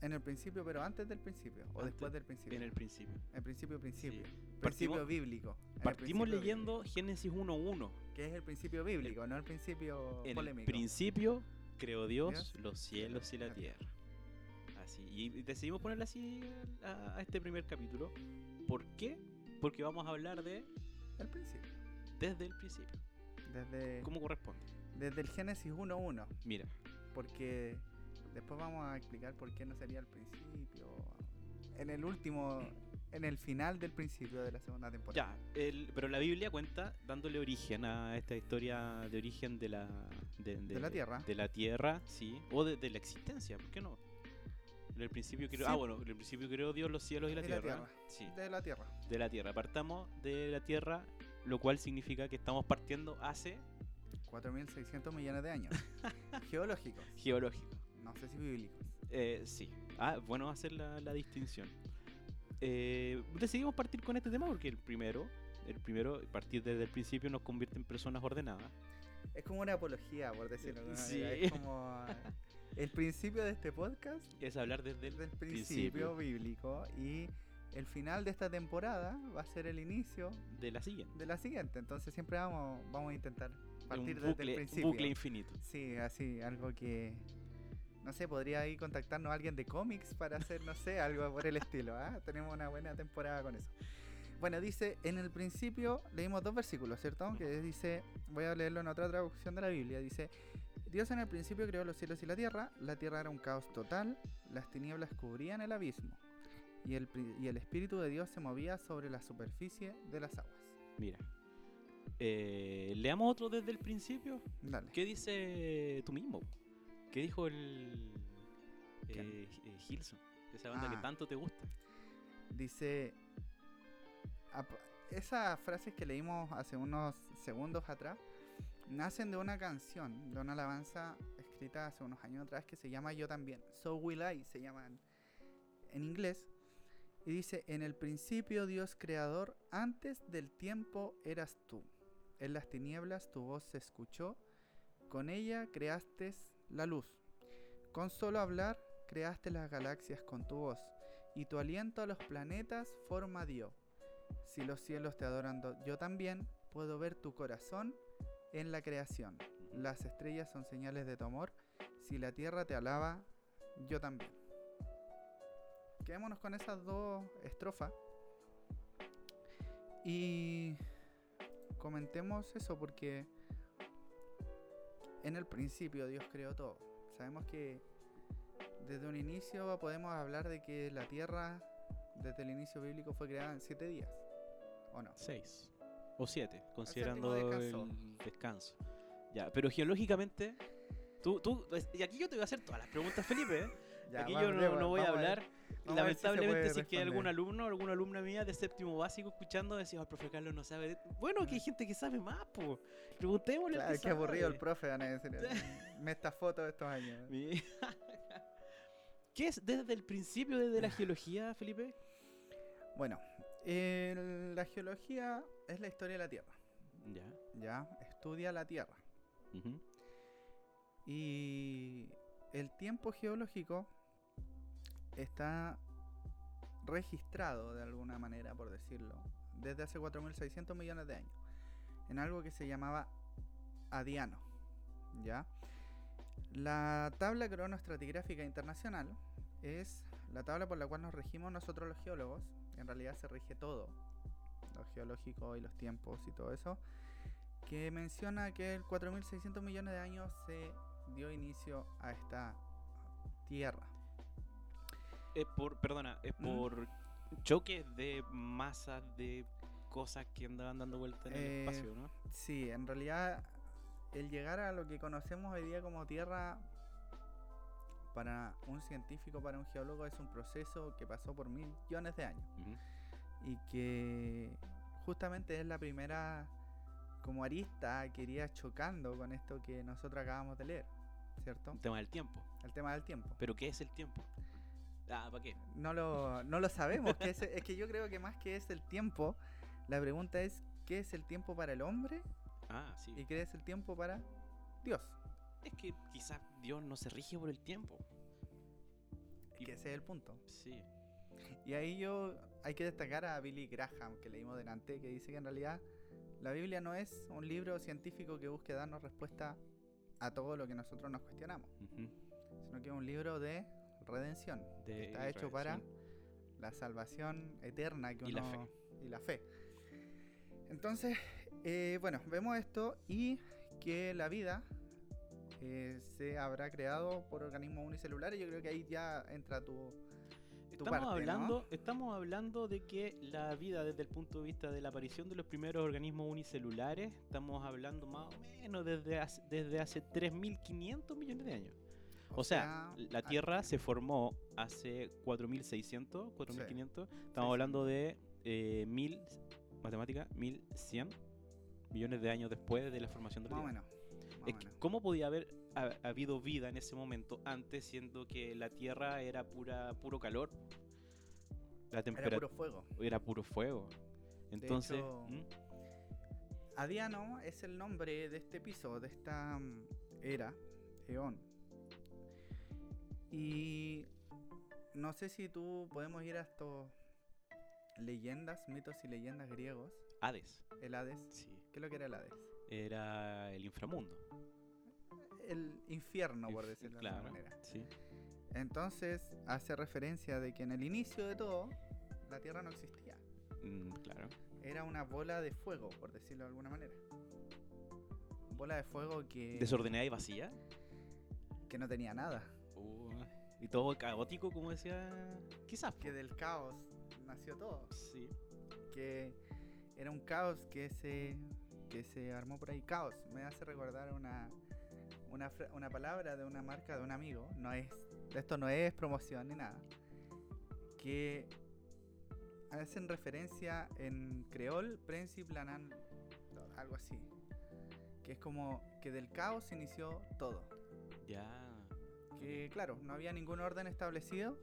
en el principio, pero antes del principio o Antes, después del principio. En el principio. El principio, principio. Sí. Principio Partimos- bíblico. En Partimos principio leyendo Génesis 1.1. bíblico, Que es el principio bíblico, no el principio En polémico. el principio creó Dios, los cielos y la tierra. Así. Y decidimos ponerle así a, a este primer capítulo. ¿Por qué? Porque vamos a hablar de El principio. desde el principio. Desde, ¿Cómo corresponde? desde el Génesis 1.1. Mira, Porque después vamos a explicar por qué no sería el principio. En el último, en el final del principio de la segunda temporada. ya, el- pero la Biblia cuenta dándole origen a esta historia de origen de la, de, De la Tierra. De la Tierra, sí. O de, de la existencia, ¿por qué no? En el principio creó, Sí. ah, bueno, en el principio creó Dios los cielos y la la tierra. tierra. Sí, De la Tierra. de la Tierra. Partamos de la Tierra, lo cual significa que estamos partiendo hace 4.600 millones de años. [laughs] Geológicos. geológico. No sé si bíblicos. Eh, sí. Ah, bueno hacer la, la distinción. Eh, decidimos partir con este tema porque el primero, el primero, partir desde el principio nos convierte en personas ordenadas. Es como una apología, por decirlo de Sí. Es como el principio de este podcast Es hablar desde el principio, principio. bíblico y el final de esta temporada va a ser el inicio de la siguiente. de la siguiente. Entonces siempre vamos, vamos a intentar partir un desde bucle, el un principio. bucle infinito. Sí, así, algo que... No sé, podría ahí contactarnos alguien de cómics para hacer, no sé, algo por el estilo. ¿ah? Tenemos una buena temporada con eso. Bueno, dice, en el principio leímos dos versículos, ¿cierto? Que dice, voy a leerlo en otra traducción de la Biblia, dice, Dios en el principio creó los cielos y la tierra, la tierra era un caos total, las tinieblas cubrían el abismo, y el, y el Espíritu de Dios se movía sobre la superficie de las aguas. Mira. Eh, leamos otro desde el principio. Dale. ¿Qué dice tú mismo? ¿Qué dijo el eh, eh, Gilson? Esa banda que Ah. tanto te gusta. Dice, "Ap- esas frases que leímos hace unos segundos atrás nacen de una canción, de una alabanza escrita hace unos años atrás que se llama Yo también. So Will I se llama en, en inglés. Y dice, en el principio Dios creador, antes del tiempo eras tú. En las tinieblas tu voz se escuchó, con ella creaste la luz. Con solo hablar creaste las galaxias con tu voz, y tu aliento a los planetas forma dio. Si los cielos te adoran do- yo también, puedo ver tu corazón en la creación. Las estrellas son señales de tu amor. Si la tierra te alaba, yo también. Quedémonos con esas dos estrofas. Y comentemos eso porque en el principio Dios creó todo. Sabemos que desde un inicio podemos hablar de que la tierra, desde el inicio bíblico, fue creada en siete días. ¿O no? Seis. O siete, considerando el descanso. Ya, pero geológicamente. Tú, tú, y aquí yo te voy a hacer todas las preguntas, Felipe. ¿eh? Ya, aquí vamos, yo no, no voy a hablar. Se Lamentablemente, si es que hay algún alumno o alguna alumna mía de séptimo básico escuchando, decía, el profe Carlos no sabe. de-". Bueno, que hay gente que sabe más, pues. Preguntémosle. Claro, qué aburrido el profe, van a decir. [laughs] Me esta foto de estos años. [laughs] ¿Qué es desde el principio, desde la geología, Felipe? Bueno, la geología es la historia de la Tierra. Ya. Ya, estudia la Tierra. Y el tiempo geológico está registrado de alguna manera, por decirlo, desde hace 4.600 millones de años, en algo que se llamaba Adiano. ¿Ya? La tabla cronoestratigráfica internacional es la tabla por la cual nos regimos nosotros los geólogos. En realidad se rige todo, lo geológico y los tiempos y todo eso, que menciona que el 4.600 millones de años se dio inicio a esta Tierra. Es por, perdona, es ¿Mm? por choques de masas de cosas que andaban dando vuelta en el Eh, espacio, ¿no? Sí, en realidad el llegar a lo que conocemos hoy día como Tierra para un científico, para un geólogo, es un proceso que pasó por millones de años y que justamente es la primera como arista que iría chocando con esto que nosotros acabamos de leer, ¿cierto? El tema del tiempo. El tema del tiempo. ¿Pero qué es el tiempo? Ah, ¿para qué? No lo, no lo sabemos. que es, es que yo creo que más que es el tiempo, la pregunta es ¿qué es el tiempo para el hombre Ah, sí. y qué es el tiempo para Dios? Es que quizás Dios no se rige por el tiempo. Y- Que ese es el punto. Sí. Y ahí yo hay que destacar a Billy Graham, que leímos delante, que dice que en realidad la Biblia no es un libro científico que busque darnos respuesta a todo lo que nosotros nos cuestionamos, sino que es un libro de redención. que De está hecho para la salvación eterna que Y la uno- fe. y la fe. Entonces, eh, bueno, vemos esto y que la vida eh, se habrá creado por organismos unicelulares. Yo creo que ahí ya entra tu, tu Estamos parte, ¿no? hablando, estamos hablando de que la vida desde el punto de vista de la aparición de los primeros organismos unicelulares, estamos hablando más o menos desde hace, desde hace 3.500 millones de años. O, sea, la Tierra se formó hace 4.600, 4.500. Estamos sí. hablando de eh, 1.000, matemática, 1.100 millones de años después de la formación de la Más o Tierra. menos. más Es que. ¿Cómo podía haber ha- habido vida en ese momento antes, siendo que la Tierra era pura puro calor? La Era puro fuego. era puro fuego. Entonces, hecho, ¿Mm? Adiano es el nombre de este piso, de esta mm, era, eón. Y no sé si tú podemos ir a estos leyendas, mitos y leyendas griegos. Hades, El Hades. sí, ¿Qué es lo que era el Hades? era el inframundo. El infierno, por decirlo de alguna manera. sí. Entonces hace referencia de que en el inicio de todo, la Tierra no existía. Mm, claro. Era una bola de fuego, por decirlo de alguna manera. Bola de fuego que, Desordenada y vacía. que no tenía nada. Uh, y todo caótico, como decía. Quizás. Que del caos nació todo. Sí. Que era un caos que se, que se armó por ahí. Caos. Me hace recordar una, una, una palabra de una marca de un amigo. No es, esto no es promoción ni nada. Que hacen referencia en creol, Princip Lanan, algo así. Que es como que del caos se inició todo. Ya. Claro, no había ningún orden establecido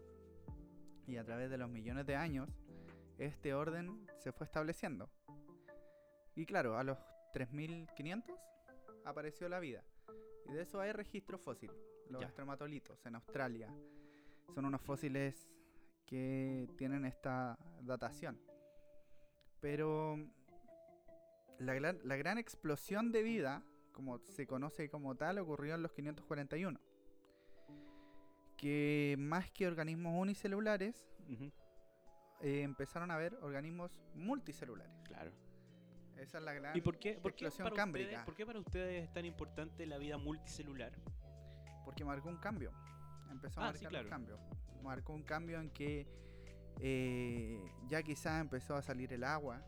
y a través de los millones de años este orden se fue estableciendo. Y claro, a los 3500 apareció la vida. Y de eso hay registro fósil. Los Ya. estromatolitos en Australia. Son unos fósiles que tienen esta datación. Pero la, gran- la gran explosión de vida, como se conoce como tal, ocurrió en los 541. Que más que organismos unicelulares, Ujú, eh, empezaron a haber organismos multicelulares. Claro. Esa es la gran ¿Y por qué, por qué para cámbrica. ustedes, por qué para ustedes es tan importante la vida multicelular? Porque marcó un cambio. Empezó a Ah, marcar sí, claro. un cambio. Marcó un cambio en que eh, ya quizá empezó a salir el agua,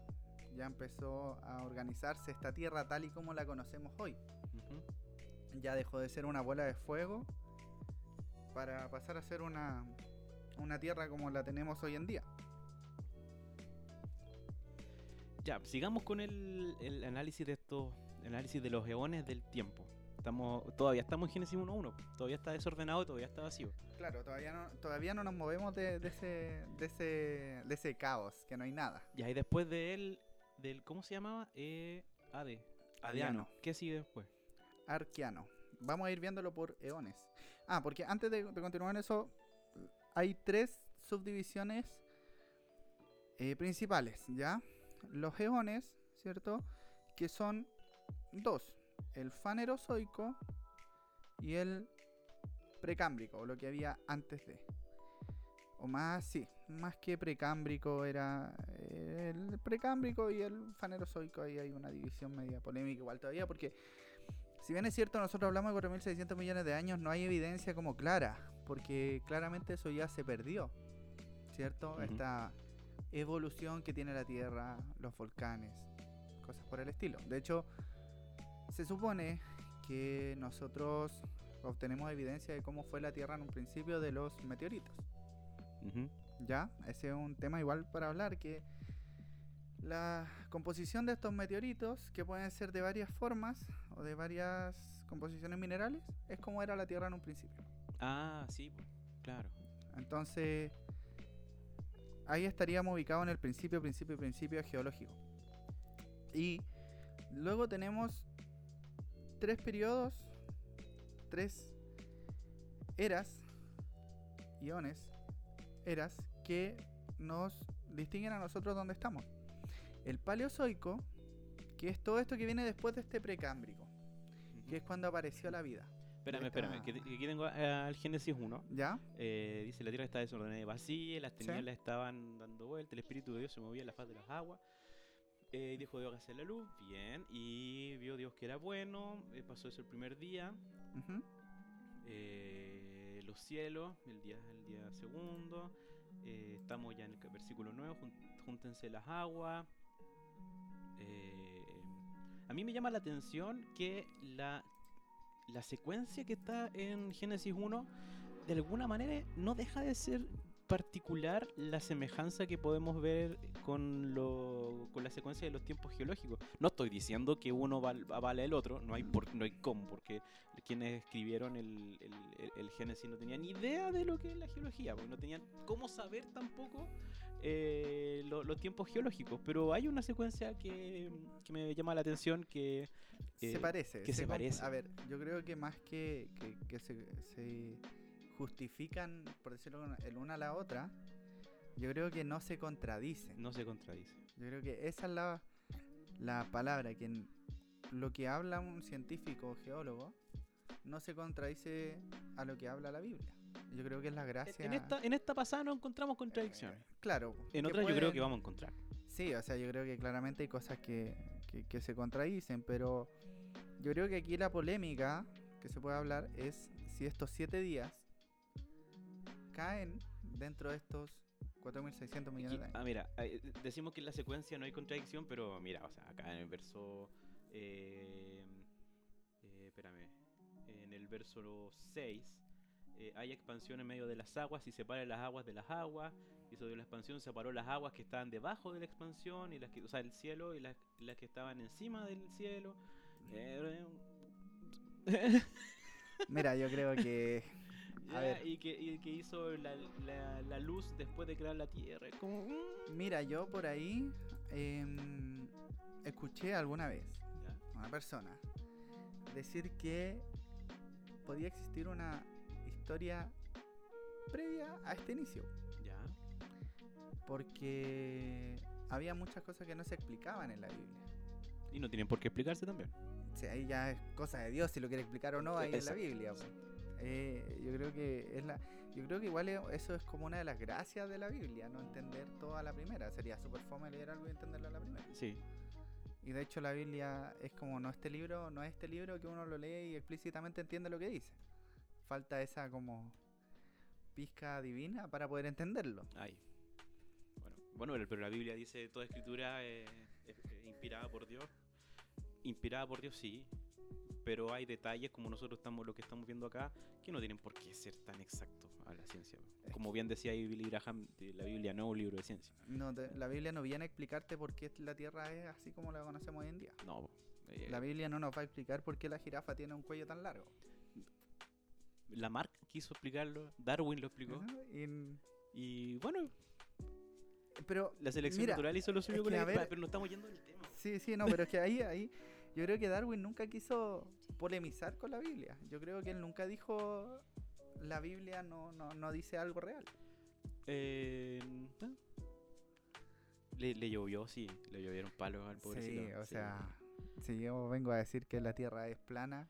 ya empezó a organizarse esta tierra tal y como la conocemos hoy. Ujú. Ya dejó de ser una bola de fuego para pasar a ser una, una tierra como la tenemos hoy en día. Ya, sigamos con el, el análisis de estos, el análisis de los eones del tiempo. Estamos, todavía estamos en Génesis 1.1, todavía está desordenado todavía está vacío. Claro, todavía no, todavía no nos movemos de, de ese, de, ese, de ese caos, que no hay nada. Ya, y después de él, del, ¿cómo se llamaba? Eh, Ade. Adiano. ¿Qué sigue después? Arqueano. Vamos a ir viéndolo por eones. Ah, porque antes de, continuar en eso, hay tres subdivisiones eh, principales, ¿ya? Los eones, ¿cierto? Que son dos. El fanerozoico y el precámbrico, o lo que había antes de. O más, sí, más que precámbrico era el precámbrico y el fanerozoico. Ahí hay una división media polémica igual todavía, porque si bien es cierto, nosotros hablamos de 4.600 millones de años, no hay evidencia como clara, porque claramente eso ya se perdió, ¿cierto? Ujú. Esta evolución que tiene la Tierra, los volcanes, cosas por el estilo. De hecho, se supone que nosotros obtenemos evidencia de cómo fue la Tierra en un principio de los meteoritos. Ujú. ¿Ya? Ese es un tema igual para hablar que la composición de estos meteoritos, que pueden ser de varias formas o de varias composiciones minerales, es como era la Tierra en un principio. Ah, sí, pues, claro. Entonces, ahí estaríamos ubicados en el principio, principio, principio geológico. Y luego tenemos tres periodos, tres eras, iones, eras, que nos distinguen a nosotros donde estamos. El paleozoico, que es todo esto que viene después de este precámbrico, que es cuando apareció la vida. Espérame, Esta- espérame, que, que aquí tengo eh, al Génesis 1. ¿Ya? Eh, dice, la tierra está desordenada y vacía, las Sí. tinieblas estaban dando vuelta, el Espíritu de Dios se movía en la faz de las aguas. Eh, y dijo Dios que hacer la luz, bien, y vio Dios que era bueno, eh, pasó eso el primer día, eh, los cielos, el día, el día segundo, eh, estamos ya en el versículo 9, jun- júntense las aguas. Eh, a mí me llama la atención que la, la secuencia que está en Génesis 1, de alguna manera no deja de ser particular la semejanza que podemos ver con, lo, con la secuencia de los tiempos geológicos. No estoy diciendo que uno val- vale el otro, no hay, por, no hay cómo, porque quienes escribieron el, el, Génesis no tenían idea de lo que es la geología, no tenían cómo saber tampoco eh, lo- los tiempos geológicos. Pero hay una secuencia que, que me llama la atención que... se eh, parece. que se parece. A ver, yo creo que más que, que, que se, se justifican, por decirlo el una a la otra, yo creo que no se contradicen. no se contradice. Yo creo que esa es la, la palabra, que lo que habla un científico o geólogo no se contradice a lo que habla la Biblia. Yo creo que es la gracia. En esta, en esta pasada no encontramos contradicciones. Claro. En que otra yo creo que vamos a encontrar. Sí, o sea, yo creo que claramente hay cosas que, que, que se contradicen, pero yo creo que aquí la polémica que se puede hablar es si estos siete días caen dentro de estos 4.600 millones de años. ah, mira, eh, decimos que en la secuencia no hay contradicción, pero mira, o sea, acá en el verso. eh, eh, espérame. En el verso 6 eh, hay expansión en medio de las aguas y separa las aguas de las aguas. Y sobre la expansión separó las aguas que estaban debajo de la expansión, y las que, o sea, el cielo y las, las que estaban encima del cielo. Eh, [laughs] Mira, yo creo que. [laughs] A ver. Y, que, y que hizo la, la- la luz después de crear la tierra. Como. mm. Mira, yo por ahí em, escuché alguna vez a una persona decir que podía existir una historia previa a este inicio. ya. Porque había muchas cosas que no se explicaban en la Biblia. Y no tienen por qué explicarse también. Sea, ahí ya es cosa de Dios si lo quiere explicar o no ahí en la Exacto. Biblia. pues. Eh, yo creo que es la, yo creo que igual es- eso es como una de las gracias de la Biblia, no entender todo a la primera. Sería súper fome leer algo y entenderlo a la primera. Sí. Y de hecho la Biblia es como no este libro, no es este libro que uno lo lee y explícitamente entiende lo que dice. Falta esa como pizca divina para poder entenderlo. Ay. Bueno, bueno, pero la Biblia dice toda escritura eh, es, es inspirada por Dios. Inspirada por Dios, sí. Pero hay detalles, como nosotros estamos, lo que estamos viendo acá, que no tienen por qué ser tan exactos a la ciencia. Como bien decía Billy Graham, la Biblia no es un libro de ciencia. No, te- la Biblia no viene a explicarte por qué la Tierra es así como la conocemos hoy en día. No. eh, La Biblia no nos va a explicar por qué la jirafa tiene un cuello tan largo. Lamarck quiso explicarlo, Darwin lo explicó. Ajá, y- Y bueno, pero la selección Mira, natural hizo lo suyo con la ver- pero no estamos yendo del tema. Sí, sí, no, pero es que ahí, ahí, yo creo que Darwin nunca quiso polemizar con la Biblia. Yo creo que él nunca dijo la Biblia no, no, no dice algo real. Eh, le, le llovió, sí, le llovieron palos al pobrecito. Sí, o sí. sea, si yo vengo a decir que la Tierra es plana,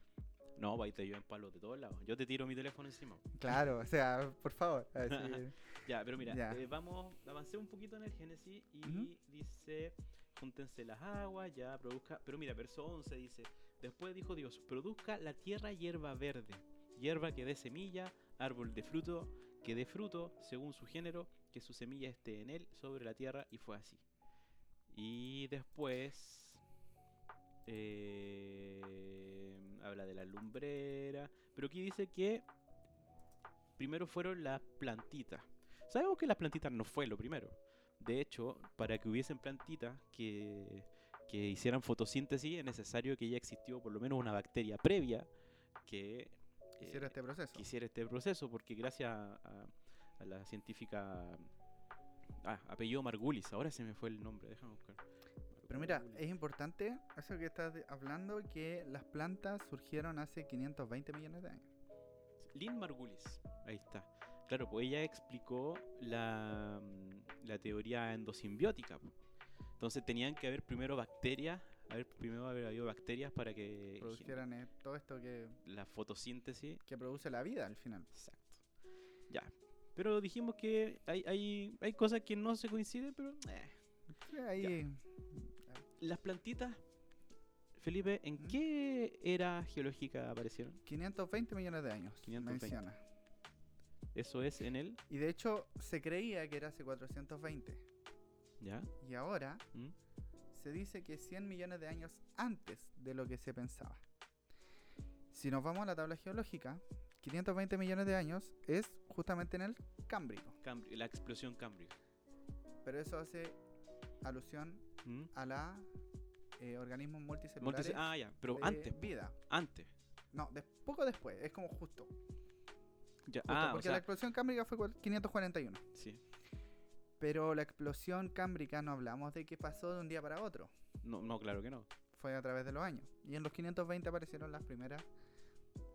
No, ahí te llueven palos de todos lados. Yo te tiro mi teléfono encima. claro, o sea, por favor. así- [laughs] Ya, pero mira, Ya. eh, vamos, avancé un poquito en el Génesis y dice, júntense las aguas, ya produzca, pero mira, verso 11 dice, después dijo Dios, produzca la tierra hierba verde, hierba que dé semilla, árbol de fruto, que dé fruto según su género, que su semilla esté en él sobre la tierra, y fue así. Y después eh, habla de la lumbrera, pero aquí dice que primero fueron las plantitas. Sabemos que las plantitas no fue lo primero. De hecho, para que hubiesen plantitas que, que hicieran fotosíntesis es necesario que ya existió por lo menos una bacteria previa que eh, Hiciera este proceso. que hiciera este proceso, porque gracias a, a- a la científica... Ah, apellido Margulis, ahora se me fue el nombre, déjame buscar. Pero mira, es importante eso que estás hablando, que las plantas surgieron hace 520 millones de años. Lynn Margulis, ahí está. Claro, pues ella explicó la, mm, la teoría endosimbiótica. Entonces tenían que haber primero bacterias, haber primero haber habido bacterias para que Produjeran eh, todo esto que, la fotosíntesis. que produce la vida al final. Exacto. Ya. Pero dijimos que hay, hay, hay cosas que no se coinciden, pero eh. Ahí, las plantitas, Felipe, ¿en ¿Mm? qué era geológica aparecieron? 520 millones de años, 520. menciona. Eso es en el, Y de hecho se creía que era hace 420. ¿ya? Y ahora ¿Mm? se dice que 100 millones de años antes de lo que se pensaba. Si nos vamos a la tabla geológica, 520 millones de años es justamente en el Cámbrico. Cambri- la explosión cámbrica. Pero eso hace alusión ¿Mm? a la eh, organismos multicelulares Multice- ah, ya, pero de antes, vida. antes. No, des- poco después, es como justo. Ya, justo, ah, o porque la explosión cámbrica fue cua- 541. sí. Pero la explosión cámbrica no hablamos de que pasó de un día para otro. No, no, claro que no. Fue a través de los años. Y en los 520 aparecieron las primeras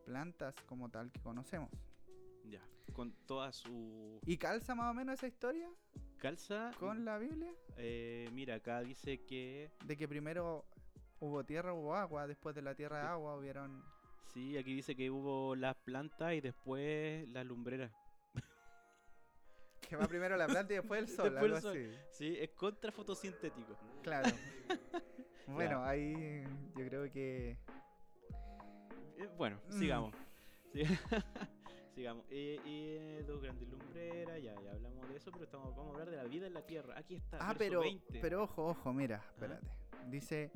plantas como tal que conocemos. Ya. Con toda su ¿Y calza más o menos esa historia calza. con la Biblia? eh, mira, acá dice que. De que primero hubo tierra, hubo agua, después de la tierra agua hubieron... Sí, aquí dice que hubo las plantas y después las lumbreras. Que va primero la planta y después el [laughs] sol, Después el algo sol. así. Sí, es contra fotosintético. Claro. [laughs] bueno, ahí yo creo que... Eh, bueno, Mm. sigamos. Sí. [laughs] sigamos. Eh, eh, dos grandes lumbreras, ya, ya hablamos de eso, pero estamos, vamos a hablar de la vida en la Tierra. Aquí está. Ah, verso pero, 20. pero ojo, ojo, mira, espérate. Dice,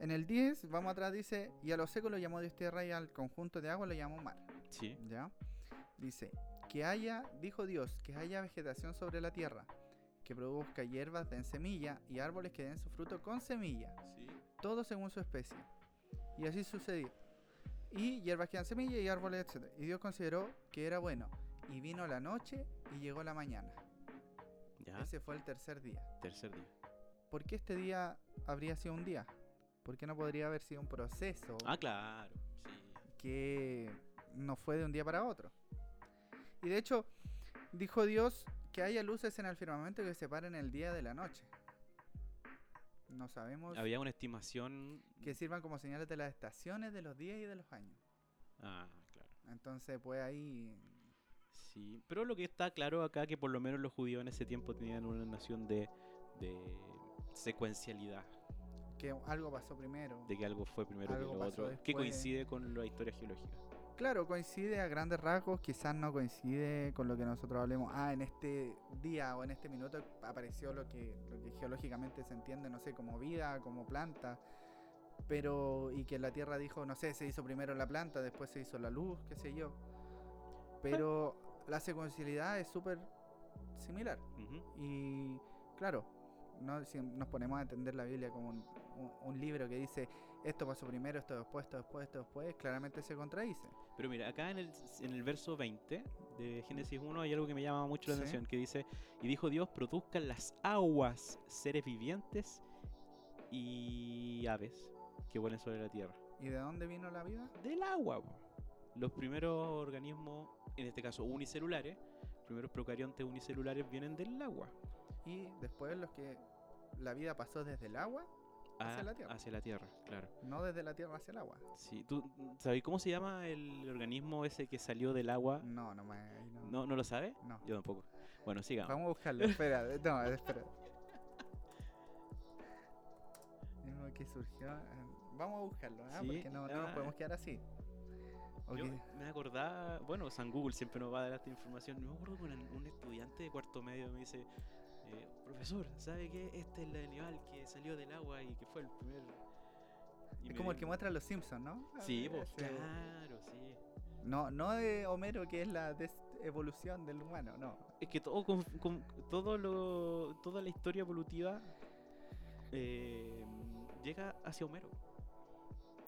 en el 10, vamos atrás, dice, y a lo seco lo llamó Dios tierra y al conjunto de agua lo llamó mar. Sí. ¿Ya? Dice, que haya, dijo Dios, que haya vegetación sobre la tierra, que produzca hierbas den semilla y árboles que den su fruto con semilla, Sí. todo según su especie. Y así sucedió. Y hierbas que dan semilla y árboles, etc. Y Dios consideró que era bueno. Y vino la noche y llegó la mañana. Ya. Ese fue el tercer día. Tercer día. ¿Por qué este día habría sido un día? ¿Por qué no podría haber sido un proceso Ah, claro. Sí. que no fue de un día para otro? Y de hecho, dijo Dios que haya luces en el firmamento que separen el día de la noche. No sabemos Había una estimación. que sirvan como señales de las estaciones, de los días y de los años. Ah, claro. Entonces, pues ahí Sí, pero lo que está claro acá que por lo menos los judíos en ese tiempo tenían una nación de, de secuencialidad, que algo pasó primero. de que algo fue primero que lo otro, que coincide con la historia geológica. Claro, coincide a grandes rasgos, quizás no coincide con lo que nosotros hablemos. Ah, en este día o en este minuto apareció lo que, lo que geológicamente se entiende, no sé, como vida, como planta. Pero, y que la Tierra dijo, no sé, se hizo primero la planta, después se hizo la luz, qué sé yo. Pero la secuencialidad es súper similar. Y claro, no, si nos ponemos a entender la Biblia como un, un- un libro que dice esto pasó primero, esto después, esto después, esto después, claramente se contradice. Pero mira, acá en el, en el verso 20 de Génesis 1 hay algo que me llama mucho la Sí. atención, que dice, y dijo Dios, produzcan las aguas seres vivientes y aves que vuelen sobre la tierra. ¿Y de dónde vino la vida? Del agua. Los primeros organismos, en este caso unicelulares, los primeros procariontes unicelulares vienen del agua. Y después los que la vida pasó desde el agua, Hacia a- la tierra. Hacia la tierra, claro. no desde la tierra hacia el agua. Sí, ¿tú sabes cómo se llama el organismo ese que salió del agua? No, no me... no. ¿No, ¿no lo sabe? No. Yo tampoco. Bueno, sigamos. Vamos a buscarlo, espera, no, espera. [laughs] Mismo que surgió. eh, Vamos a buscarlo, ¿ah? Sí, porque no, no nos ah. podemos quedar así. Yo me acordaba, bueno, San Google siempre nos va a dar esta información. Me acuerdo que un, un estudiante de cuarto medio me dice, eh, profesor, ¿sabe qué? Este es el animal que salió del agua y que fue el primer... y Es como el que muestra los Simpsons, ¿no? Sí, pues, claro, sí. No, no de Homero, que es la evolución del humano, no. Es que todo, con- con- todo lo, toda la historia evolutiva eh, llega hacia Homero.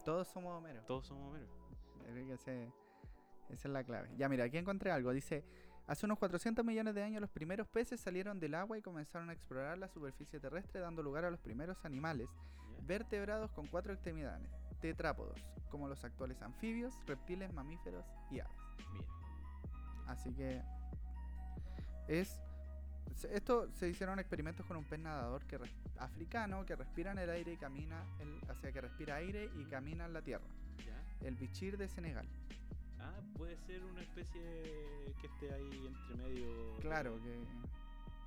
Todos somos Homero. Todos somos Homero. Esa es la clave. Ya, mira, aquí encontré algo. Dice: Hace unos 400 millones de años, los primeros peces salieron del agua y comenzaron a explorar la superficie terrestre, dando lugar a los primeros animales vertebrados con cuatro extremidades, tetrápodos, como los actuales anfibios, reptiles, mamíferos y aves. Bien. Así que es esto se hicieron experimentos con un pez nadador que africano que respira en el aire y camina, el, o sea que respira aire y camina en la tierra. ¿Ya? El bichir de Senegal. Ah, puede ser una especie que esté ahí entre medio. Claro que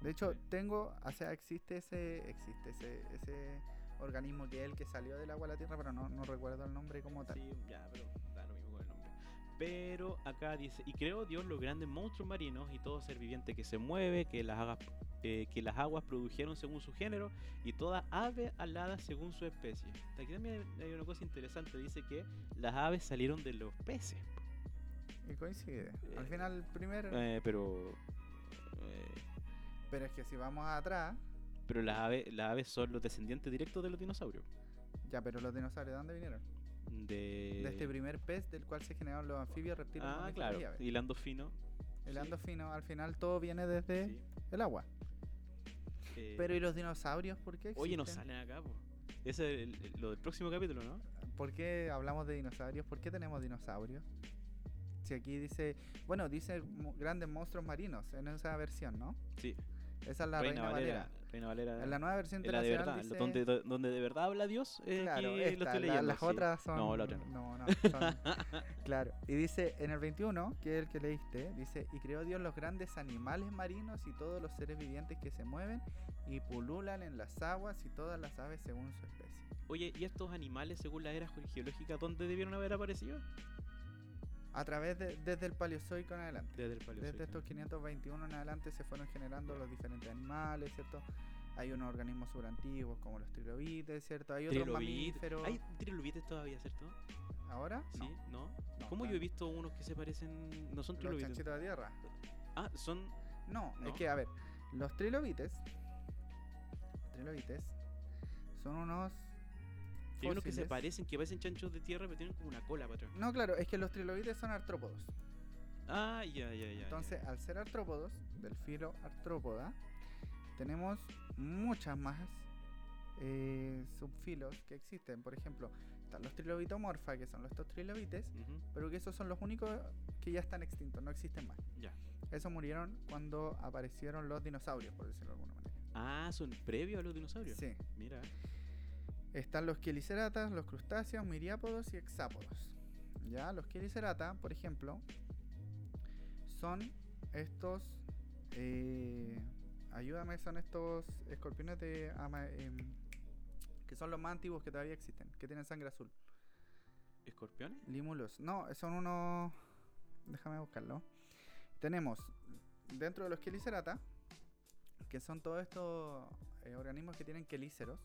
de hecho Sí. tengo, o sea, existe ese existe ese ese organismo que es el que salió del agua a la tierra, pero no, no recuerdo el nombre como tal. Sí, ya, pero da lo mismo con el nombre. Pero acá dice, y creó Dios los grandes monstruos marinos y todo ser viviente que se mueve, que las, eh, que las aguas produjeron según su género y toda ave alada según su especie. Aquí también hay una cosa interesante, dice que las aves salieron de los peces. Y coincide. Al Eh, final el primer Eh, pero... eh, pero es que si vamos atrás, pero las aves, las aves son los descendientes directos de los dinosaurios. ya, pero los dinosaurios ¿de dónde vinieron? De... De este primer pez del cual se generaron los anfibios, reptiles, Ah, claro. y aves. Hilando fino. El sí, fino, al final todo viene desde sí. el agua. Eh, Pero ¿y los dinosaurios por qué existen? Oye, no salen acá, po. Ese es el- el- lo del próximo capítulo, ¿no? ¿Por qué hablamos de dinosaurios? ¿Por qué tenemos dinosaurios? Si aquí dice, bueno, dice grandes monstruos marinos en esa versión, ¿no? Sí. Esa es la Reina, Valera. Reina Valera. En la nueva versión es la de verdad. dice... Donde, do- donde de verdad habla Dios. eh, Claro, aquí esta, lo estoy la- leyendo. las sí. otras son... No, la otra no. No, no, [laughs] son- claro. Y dice, en el 21, que es el que leíste, dice, y creó Dios los grandes animales marinos y todos los seres vivientes que se mueven y pululan en las aguas y todas las aves según su especie. Oye, ¿y estos animales, según la era geológica, dónde debieron haber aparecido? A través de, desde el Paleozoico en adelante. Desde el Paleozoico. Desde estos 521 en adelante se fueron generando los diferentes animales, ¿cierto? Hay unos organismos superantiguos como los trilobites, ¿cierto? Hay otros mamíferos. Hay trilobites todavía, ¿cierto? ¿Ahora? ¿Sí? ¿No? No, ¿Cómo yo he visto unos que se parecen? No son Los trilobites. chanchitos de tierra. Ah, son. No, ¿No? es que, a ver, los trilobites. Trilobites son unos. Hay unos que se parecen, que parecen chanchos de tierra, pero tienen como una cola para atrás. No, claro, es que los trilobites son artrópodos. Ah, ya, ya, ya. Entonces, al ser artrópodos, del filo artrópoda, tenemos muchas más eh, subfilos que existen. Por ejemplo, están los trilobitomorfa, que son los estos trilobites, pero que esos son los únicos que ya están extintos, no existen más. ya. Esos murieron cuando aparecieron los dinosaurios, por decirlo de alguna manera. Ah, son previos a los dinosaurios. Sí. Mira. Están los queliceratas, los crustáceos, miriápodos y hexápodos. Ya, los queliceratas, por ejemplo, son estos. eh, ayúdame, son estos escorpiones de. ama- em, que son los más antiguos que todavía existen, que tienen sangre azul. ¿Escorpiones? Límulos. No, son unos. Déjame buscarlo. Tenemos dentro de los quelicerata, que son todos estos eh, organismos que tienen quelíceros,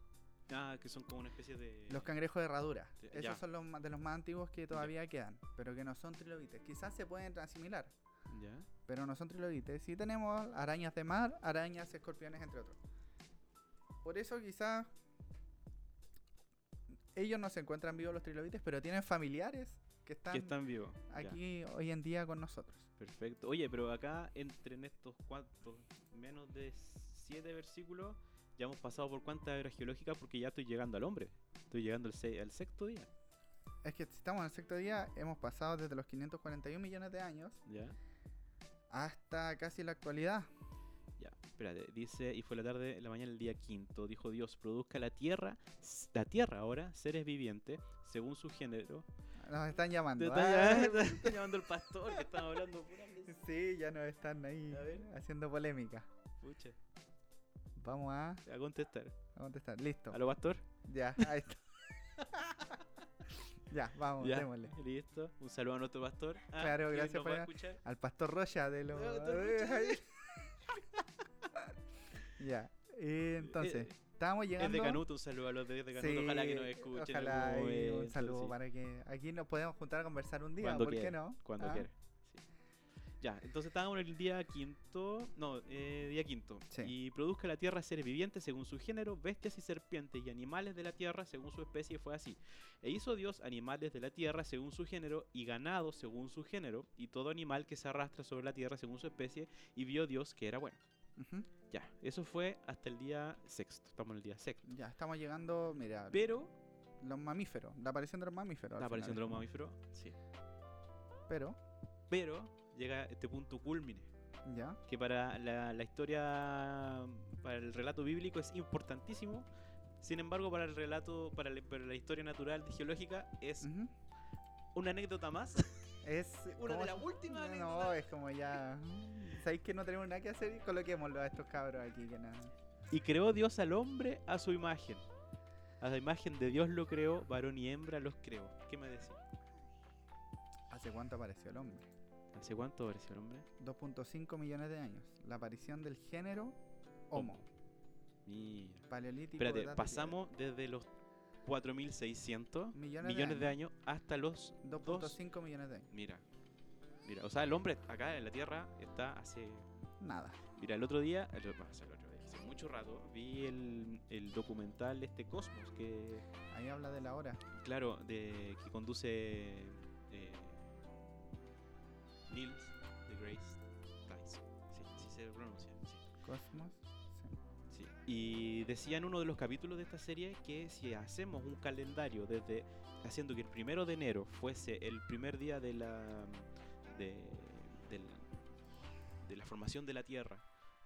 Ah, que son como una especie de. los cangrejos de herradura. Sí, Esos ya. son los de los más antiguos que todavía quedan, pero que no son trilobites. Quizás se pueden asimilar, Ya. pero no son trilobites. Sí tenemos arañas de mar, arañas, escorpiones, entre otros. Por eso quizás ellos no se encuentran vivos los trilobites, pero tienen familiares que están, Que están vivos. Ya, aquí hoy en día con nosotros. Perfecto. Oye, pero acá, entre en estos cuantos, menos de siete versículos, ya hemos pasado por cuántas eras geológicas porque ya estoy llegando al hombre. Estoy llegando al, se- al sexto día. Es que si estamos en el sexto día, hemos pasado desde los 541 millones de años Ya. hasta casi la actualidad. Ya, espérate, dice, y fue la tarde, la mañana del día quinto, dijo Dios, produzca la tierra, la tierra ahora, seres vivientes, según su género. Nos están llamando. Te está, Ah. llamando, te [laughs] está llamando el pastor que estaba hablando pura Sí, ya nos están ahí haciendo polémica. Pucha, Vamos a, a contestar. a contestar. Listo. ¿Aló, pastor? Ya, ahí está. [laughs] ya, vamos, Ya, démosle. listo. Un saludo a nuestro pastor. Ah, Claro, gracias por a escuchar. Al pastor Roya de los. [laughs] Ya, y entonces, Eh, estábamos llegando. Desde Canuto, un saludo a los de Canuto. ojalá que nos escuchen. en Ojalá un saludo sí. para que aquí nos podemos juntar a conversar un día. Cuando ¿Por qué no? Cuando Ah, quiera. Ya, entonces estábamos en el día quinto. No, eh, día quinto. Sí. Y produzca la tierra seres vivientes según su género, bestias y serpientes, y animales de la tierra según su especie. Fue así. E hizo Dios animales de la tierra según su género, y ganado según su género, y todo animal que se arrastra sobre la tierra según su especie, y vio Dios que era bueno. Ya, eso fue hasta el día sexto. Estamos en el día sexto. Ya, estamos llegando, mira, Pero, los mamíferos, la aparición de los mamíferos. la aparición de los mamíferos, sí. Pero, Pero llega este punto culmine. ya, que para la, la historia, para el relato bíblico es importantísimo. Sin embargo, para el relato, para, el- para la historia natural geológica es ujú. una anécdota más. es. [laughs] Una de ¿cómo las últimas No, anécdotas. es como ya. ¿Sabéis que no tenemos nada que hacer? Coloquémoslo a estos cabros aquí, que nada. Y creó Dios al hombre a su imagen. A la imagen de Dios lo creó, varón y hembra los creó. ¿Qué me decís? ¿Hace cuánto apareció el hombre? ¿Hace cuánto apareció el hombre? 2.5 millones de años. La aparición del género Homo. Mira. Paleolítico. Espérate, de pasamos desde los 4.600 piedra. millones, millones de años. hasta los 2.5 millones de años. Mira, mira, o sea, el hombre acá en la Tierra está hace. Nada. Mira, el otro día, el otro día, hace mucho rato, vi el, el documental de este Cosmos que, Ahí habla de la hora. claro, de que conduce Niels de Grace Tyson. Sí, sí se pronuncia. Sí. Cosmos. sí. Sí. Y decía en uno de los capítulos de esta serie que si hacemos un calendario desde haciendo que el primero de enero fuese el primer día de la de, del- de la formación de la Tierra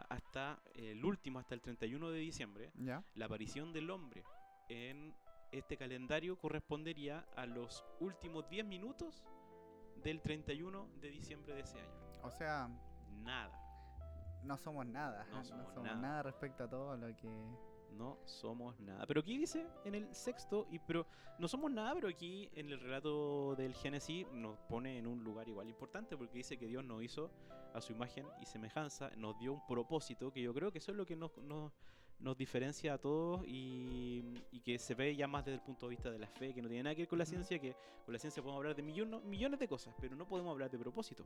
hasta el último, hasta el 31 de diciembre, ¿Ya? la aparición del hombre en este calendario correspondería a los últimos 10 minutos del 31 de diciembre de ese año. O sea, Nada. no somos nada. No No somos somos, nada. nada. respecto a todo lo que. No somos nada. Pero aquí dice en el sexto, y pero no somos nada, pero aquí en el relato del Génesis nos pone en un lugar igual importante, porque dice que Dios nos hizo a su imagen y semejanza, nos dio un propósito, que yo creo que eso es lo que nos, nos, nos diferencia a todos y, y que se ve ya más desde el punto de vista de la fe, que no tiene nada que ver con la ciencia, que con la ciencia podemos hablar de millones, millones de cosas, pero no podemos hablar de propósito.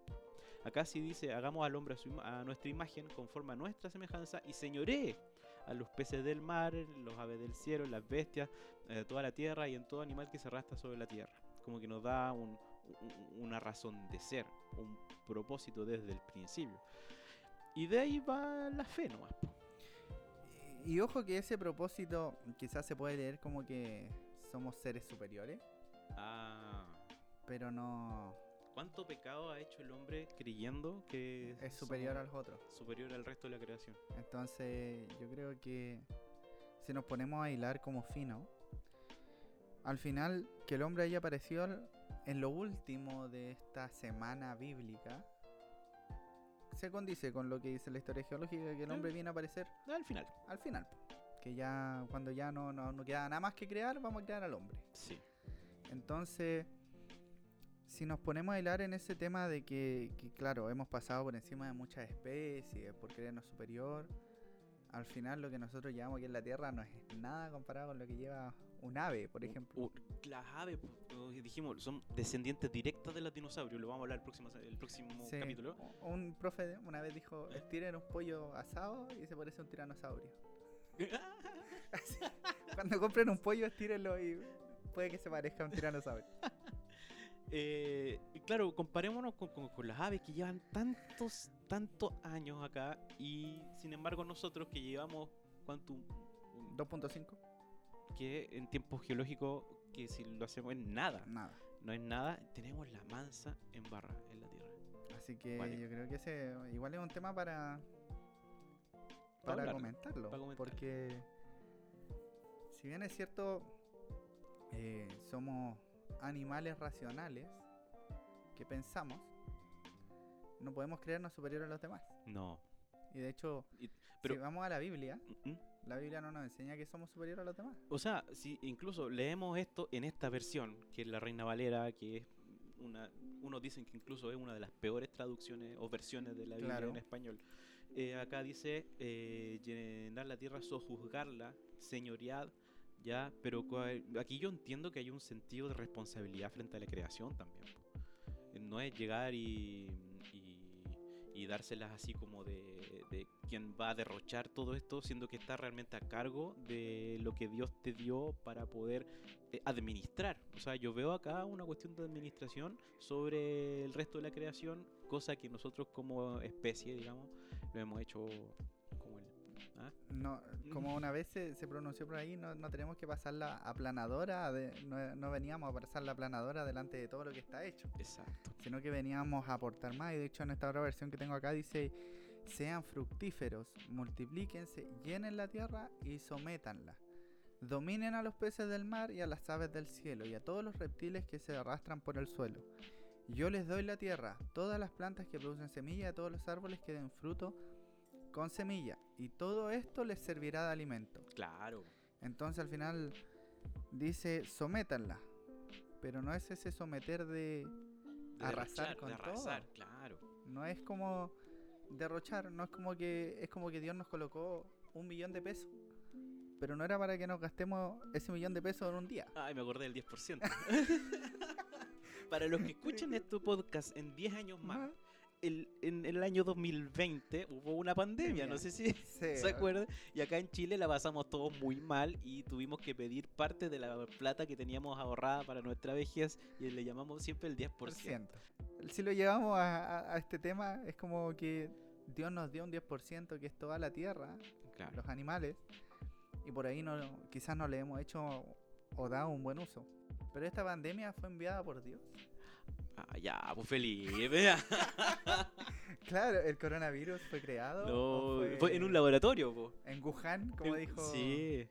Acá sí dice, hagamos al hombre a, su ima- a nuestra imagen, conforme a nuestra semejanza, y señoree a los peces del mar, los aves del cielo, las bestias, eh, toda la tierra y en todo animal que se arrastra sobre la tierra. Como que nos da un- un- una razón de ser, un propósito desde el principio. Y de ahí va la fe nomás. Y, ojo que ese propósito quizás se puede leer como que somos seres superiores, Ah, pero no ¿cuánto pecado ha hecho el hombre creyendo que es superior a los otros. superior al resto de la creación? Entonces yo creo que si nos ponemos a hilar como fino, al final que el hombre haya aparecido en lo último de esta semana bíblica, se condice con lo que dice la historia geológica, que el hombre viene a aparecer Al final. al final. Que ya cuando ya no, no, no queda nada más que crear, vamos a crear al hombre. Sí. Entonces, si nos ponemos a hilar en ese tema de que, que, claro, hemos pasado por encima de muchas especies, por creernos superior, al final lo que nosotros llevamos aquí en la Tierra no es nada comparado con lo que lleva un ave, por ejemplo. Las aves, como dijimos, son descendientes directas de los dinosaurios. Lo vamos a hablar el próximo, el próximo Sí, capítulo. Un profe una vez dijo, tiren un pollo asado y se parece a un tiranosaurio. Así, [laughs] [laughs] Cuando compren un pollo, estírenlo y puede que se parezca a un tiranosaurio. [laughs] Eh, claro, comparémonos con, con- con las aves que llevan tantos, tantos años acá y sin embargo nosotros que llevamos, ¿cuánto? Un- un- 2.5, que en tiempos geológicos, que si lo hacemos es nada, nada. no es nada, tenemos la mansa en barra en la tierra. Así que Vale. yo creo que ese igual es un tema para para comentarlo, para porque si bien es cierto eh, somos animales racionales que pensamos, no podemos creernos superiores a los demás. No. Y de hecho, Y- pero- si vamos a la Biblia, Mm, mm. La Biblia no nos enseña que somos superiores a los demás. O sea, si incluso leemos esto en esta versión, que es la Reina Valera, que es una, unos dicen que incluso es una de las peores traducciones o versiones de la Biblia Claro. en español. Eh, acá dice eh, llenar la tierra, sojuzgarla, señoread, ya, pero cua- aquí yo entiendo que hay un sentido de responsabilidad frente a la creación también. No es llegar y, y- y dárselas así como de, de quien va a derrochar todo esto, siendo que está realmente a cargo de lo que Dios te dio para poder eh, administrar. O sea, yo veo acá una cuestión de administración sobre el resto de la creación, cosa que nosotros como especie, digamos, lo hemos hecho como el... ¿ah? No, como una vez se, se pronunció por ahí, no, no tenemos que pasar la aplanadora, de- no, no veníamos a pasar la aplanadora delante de todo lo que está hecho. Exacto. sino que veníamos a aportar más. Y de hecho, en esta otra versión que tengo acá dice: sean fructíferos, multiplíquense, llenen la tierra y sométanla. Dominen a los peces del mar y a las aves del cielo y a todos los reptiles que se arrastran por el suelo. Yo les doy la tierra, todas las plantas que producen semilla, a todos los árboles que den fruto con semilla, y todo esto les servirá de alimento. Claro. Entonces al final dice sométanla, pero no es ese someter de De Arrasar con de todo. arrasar, claro. no es como derrochar, no es como que es como que Dios nos colocó un millón de pesos, pero no era para que nos gastemos ese millón de pesos en un día. Ay, me acordé del 10%. [laughs] Para los que escuchen este podcast en 10 años más. El, en el año 2020 hubo una pandemia, no sé si [laughs] Sí, se acuerdan. Y acá en Chile la pasamos todos muy mal y tuvimos que pedir parte de la plata que teníamos ahorrada para nuestra vejez y le llamamos siempre el 10%. por ciento. Si lo llevamos a, a- a este tema, es como que Dios nos dio un 10%, que es toda la tierra, Claro. los animales, y por ahí no, quizás no le hemos hecho o dado un buen uso. Pero esta pandemia fue enviada por Dios. Ah, ya, pues Felipe. [laughs] Claro, el coronavirus fue creado. No, fue... en un laboratorio, po. En Wuhan, como En- dijo Sí,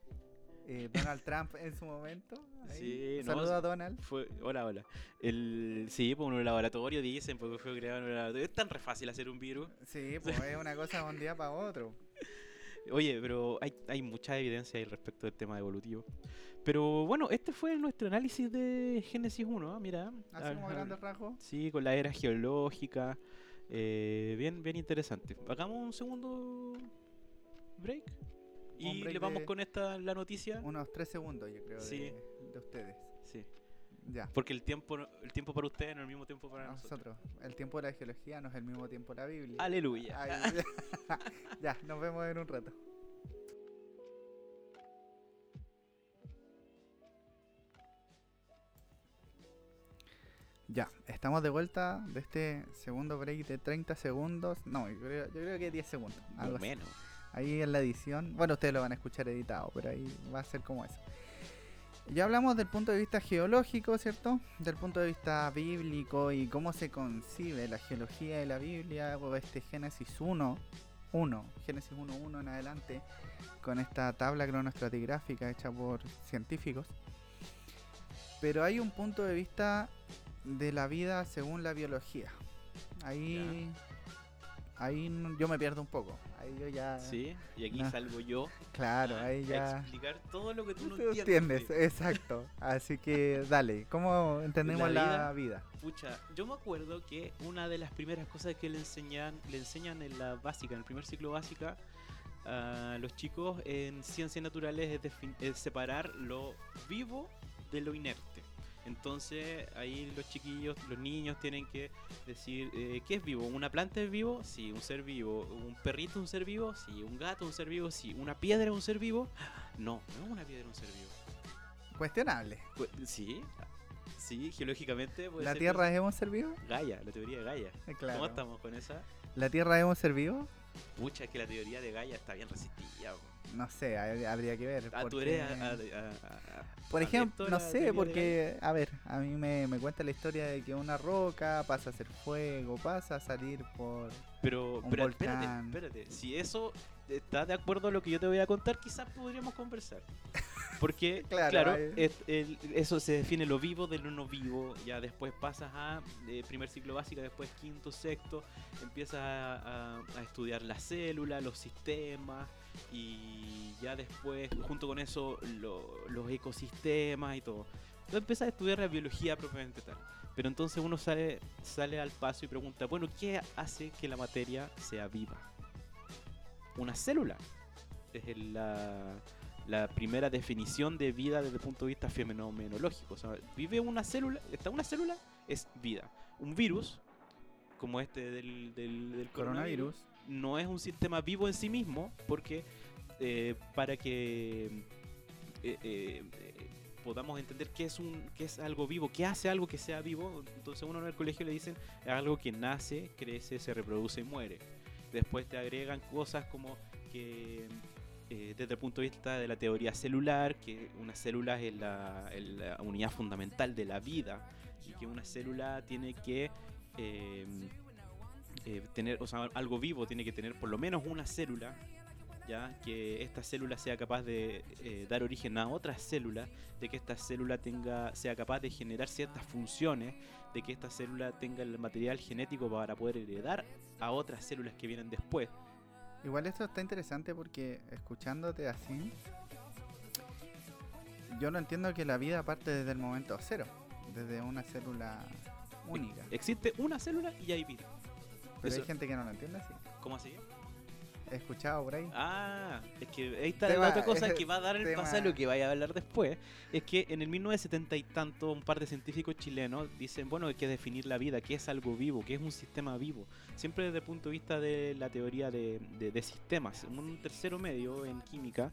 eh, Donald Trump [laughs] en su momento. Sí, no, Saludo a Donald. fue. Hola, hola. El... Sí, pues en un laboratorio dicen, porque fue creado en un laboratorio. Es tan re fácil hacer un virus. Sí, pues es una cosa de un día para otro. Oye, pero hay, hay mucha evidencia ahí respecto del tema evolutivo. Pero bueno, este fue nuestro análisis de Génesis 1, ¿ah? mira. Así Ah, grandes rasgos. Sí, con la era geológica. eh, bien, bien interesante. Hagamos un segundo break un Y break le vamos de con esta la noticia. unos tres segundos, yo creo, Sí. de, de ustedes. Sí. Ya. Porque el tiempo, el tiempo para ustedes no es el mismo tiempo para nosotros. Nosotros, el tiempo de la geología no es el mismo tiempo de la Biblia. Aleluya. Ay, [laughs] ya, nos vemos en un rato. Ya, estamos de vuelta de este segundo break de 30 segundos. No, yo creo, yo creo que 10 segundos. algo así. menos. Ahí en la edición. Bueno, ustedes lo van a escuchar editado, pero ahí va a ser como eso. Ya hablamos del punto de vista geológico, ¿cierto? Del punto de vista bíblico y cómo se concibe la geología de la Biblia o este Génesis 1, 1, Génesis 1, 1 en adelante, con esta tabla cronoestratigráfica hecha por científicos. Pero hay un punto de vista de la vida según la biología. Ahí, ahí n- yo me pierdo un poco. Ahí yo ya... Sí, y aquí No. salgo yo Claro, a ahí ya... explicar todo lo que tú no entiendes. entiendes, exacto. Así que dale, ¿cómo entendemos La la vida? Pucha, yo me acuerdo que una de las primeras cosas que le enseñan, le enseñan en la básica, en el primer ciclo básica, a los chicos en ciencias naturales es, es separar lo vivo de lo inerte. Entonces ahí los chiquillos, los niños tienen que decir, eh, ¿qué es vivo? ¿Una planta es vivo? Sí, un ser vivo. ¿Un perrito es un ser vivo? Sí, un gato es un ser vivo. Sí, ¿una piedra es un ser vivo? [gasps] No, no es una piedra un ser vivo. Cuestionable. Sí, sí, geológicamente puede ¿La ser Tierra es un ser vivo? Gaia, la teoría de Gaia. Eh, Claro. ¿Cómo estamos con esa? ¿La Tierra es un ser vivo? Pucha, es que la teoría de Gaia está bien resistida. No sé, habría que ver. Ah, tú porque- eres a- a- a- a- Por ejemplo, no sé, porque, a ver, a mí me, me cuenta la historia de que una roca pasa a ser fuego, pasa a salir por... Pero, un pero espérate, volcán. espérate. Si eso está de acuerdo a lo que yo te voy a contar, quizás podríamos conversar. [laughs] Porque, Claro, claro, hay- es- el- eso se define lo vivo de lo no vivo. Ya después pasas a eh, primer ciclo básico, después quinto, sexto. Empiezas a, a- a estudiar la célula, los sistemas. Y ya después, junto con eso, lo- los ecosistemas y todo. Tú empiezas a estudiar la biología propiamente tal. Pero entonces uno sale, sale al paso y pregunta, bueno, ¿qué hace que la materia sea viva? Una célula. Es la, la primera definición de vida desde el punto de vista fenomenológico. O sea, vive una célula, está una célula, es vida. Un virus, como este del, del, del coronavirus, Coronavirus. no es un sistema vivo en sí mismo, porque eh, para que eh, eh, eh, podamos entender qué es, un, qué es algo vivo, qué hace algo que sea vivo, entonces uno en el colegio le dicen es algo que nace, crece, se reproduce y muere. Después te agregan cosas como que eh, desde el punto de vista de la teoría celular, que una célula es la, unidad fundamental de la vida y que una célula tiene que eh, eh, tener, o sea, algo vivo tiene que tener por lo menos una célula, ya que esta célula sea capaz de dar origen a otras células, de que esta célula tenga, sea capaz de generar ciertas funciones, de que esta célula tenga el material genético para poder heredar a otras células que vienen después. Igual esto está interesante porque escuchándote así, yo no entiendo que la vida parte desde el momento cero, desde una célula única. Existe una célula y hay vida. Pero hay gente que no lo entiende así. ¿Cómo así? Escuchado por ahí. Ah, es que ahí está Tema- la otra cosa que va a dar el tema- lo que vaya a hablar después. Es que en el 1970 y tanto, un par de científicos chilenos dicen, bueno, hay que definir la vida, qué es algo vivo, qué es un sistema vivo. Siempre desde el punto de vista de la teoría de, de- de sistemas. Un tercero medio en química,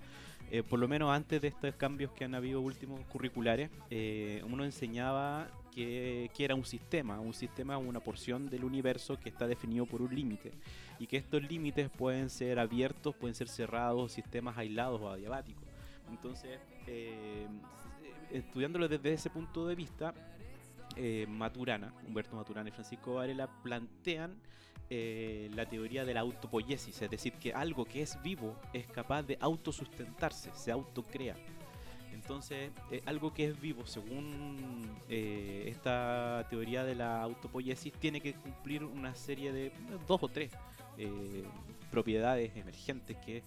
eh, por lo menos antes de estos cambios que han habido últimos curriculares, eh, uno enseñaba que, que era un sistema. Un sistema una porción del universo que está definido por un límite y que estos límites pueden ser abiertos, pueden ser cerrados, sistemas aislados o adiabáticos. Entonces, eh, estudiándolo desde ese punto de vista, eh, Maturana, Humberto Maturana y Francisco Varela plantean eh, la teoría de la autopoiesis, es decir, que algo que es vivo es capaz de autosustentarse, se autocrea. Entonces, eh, algo que es vivo, según eh, esta teoría de la autopoiesis, tiene que cumplir una serie de dos o tres eh, propiedades emergentes que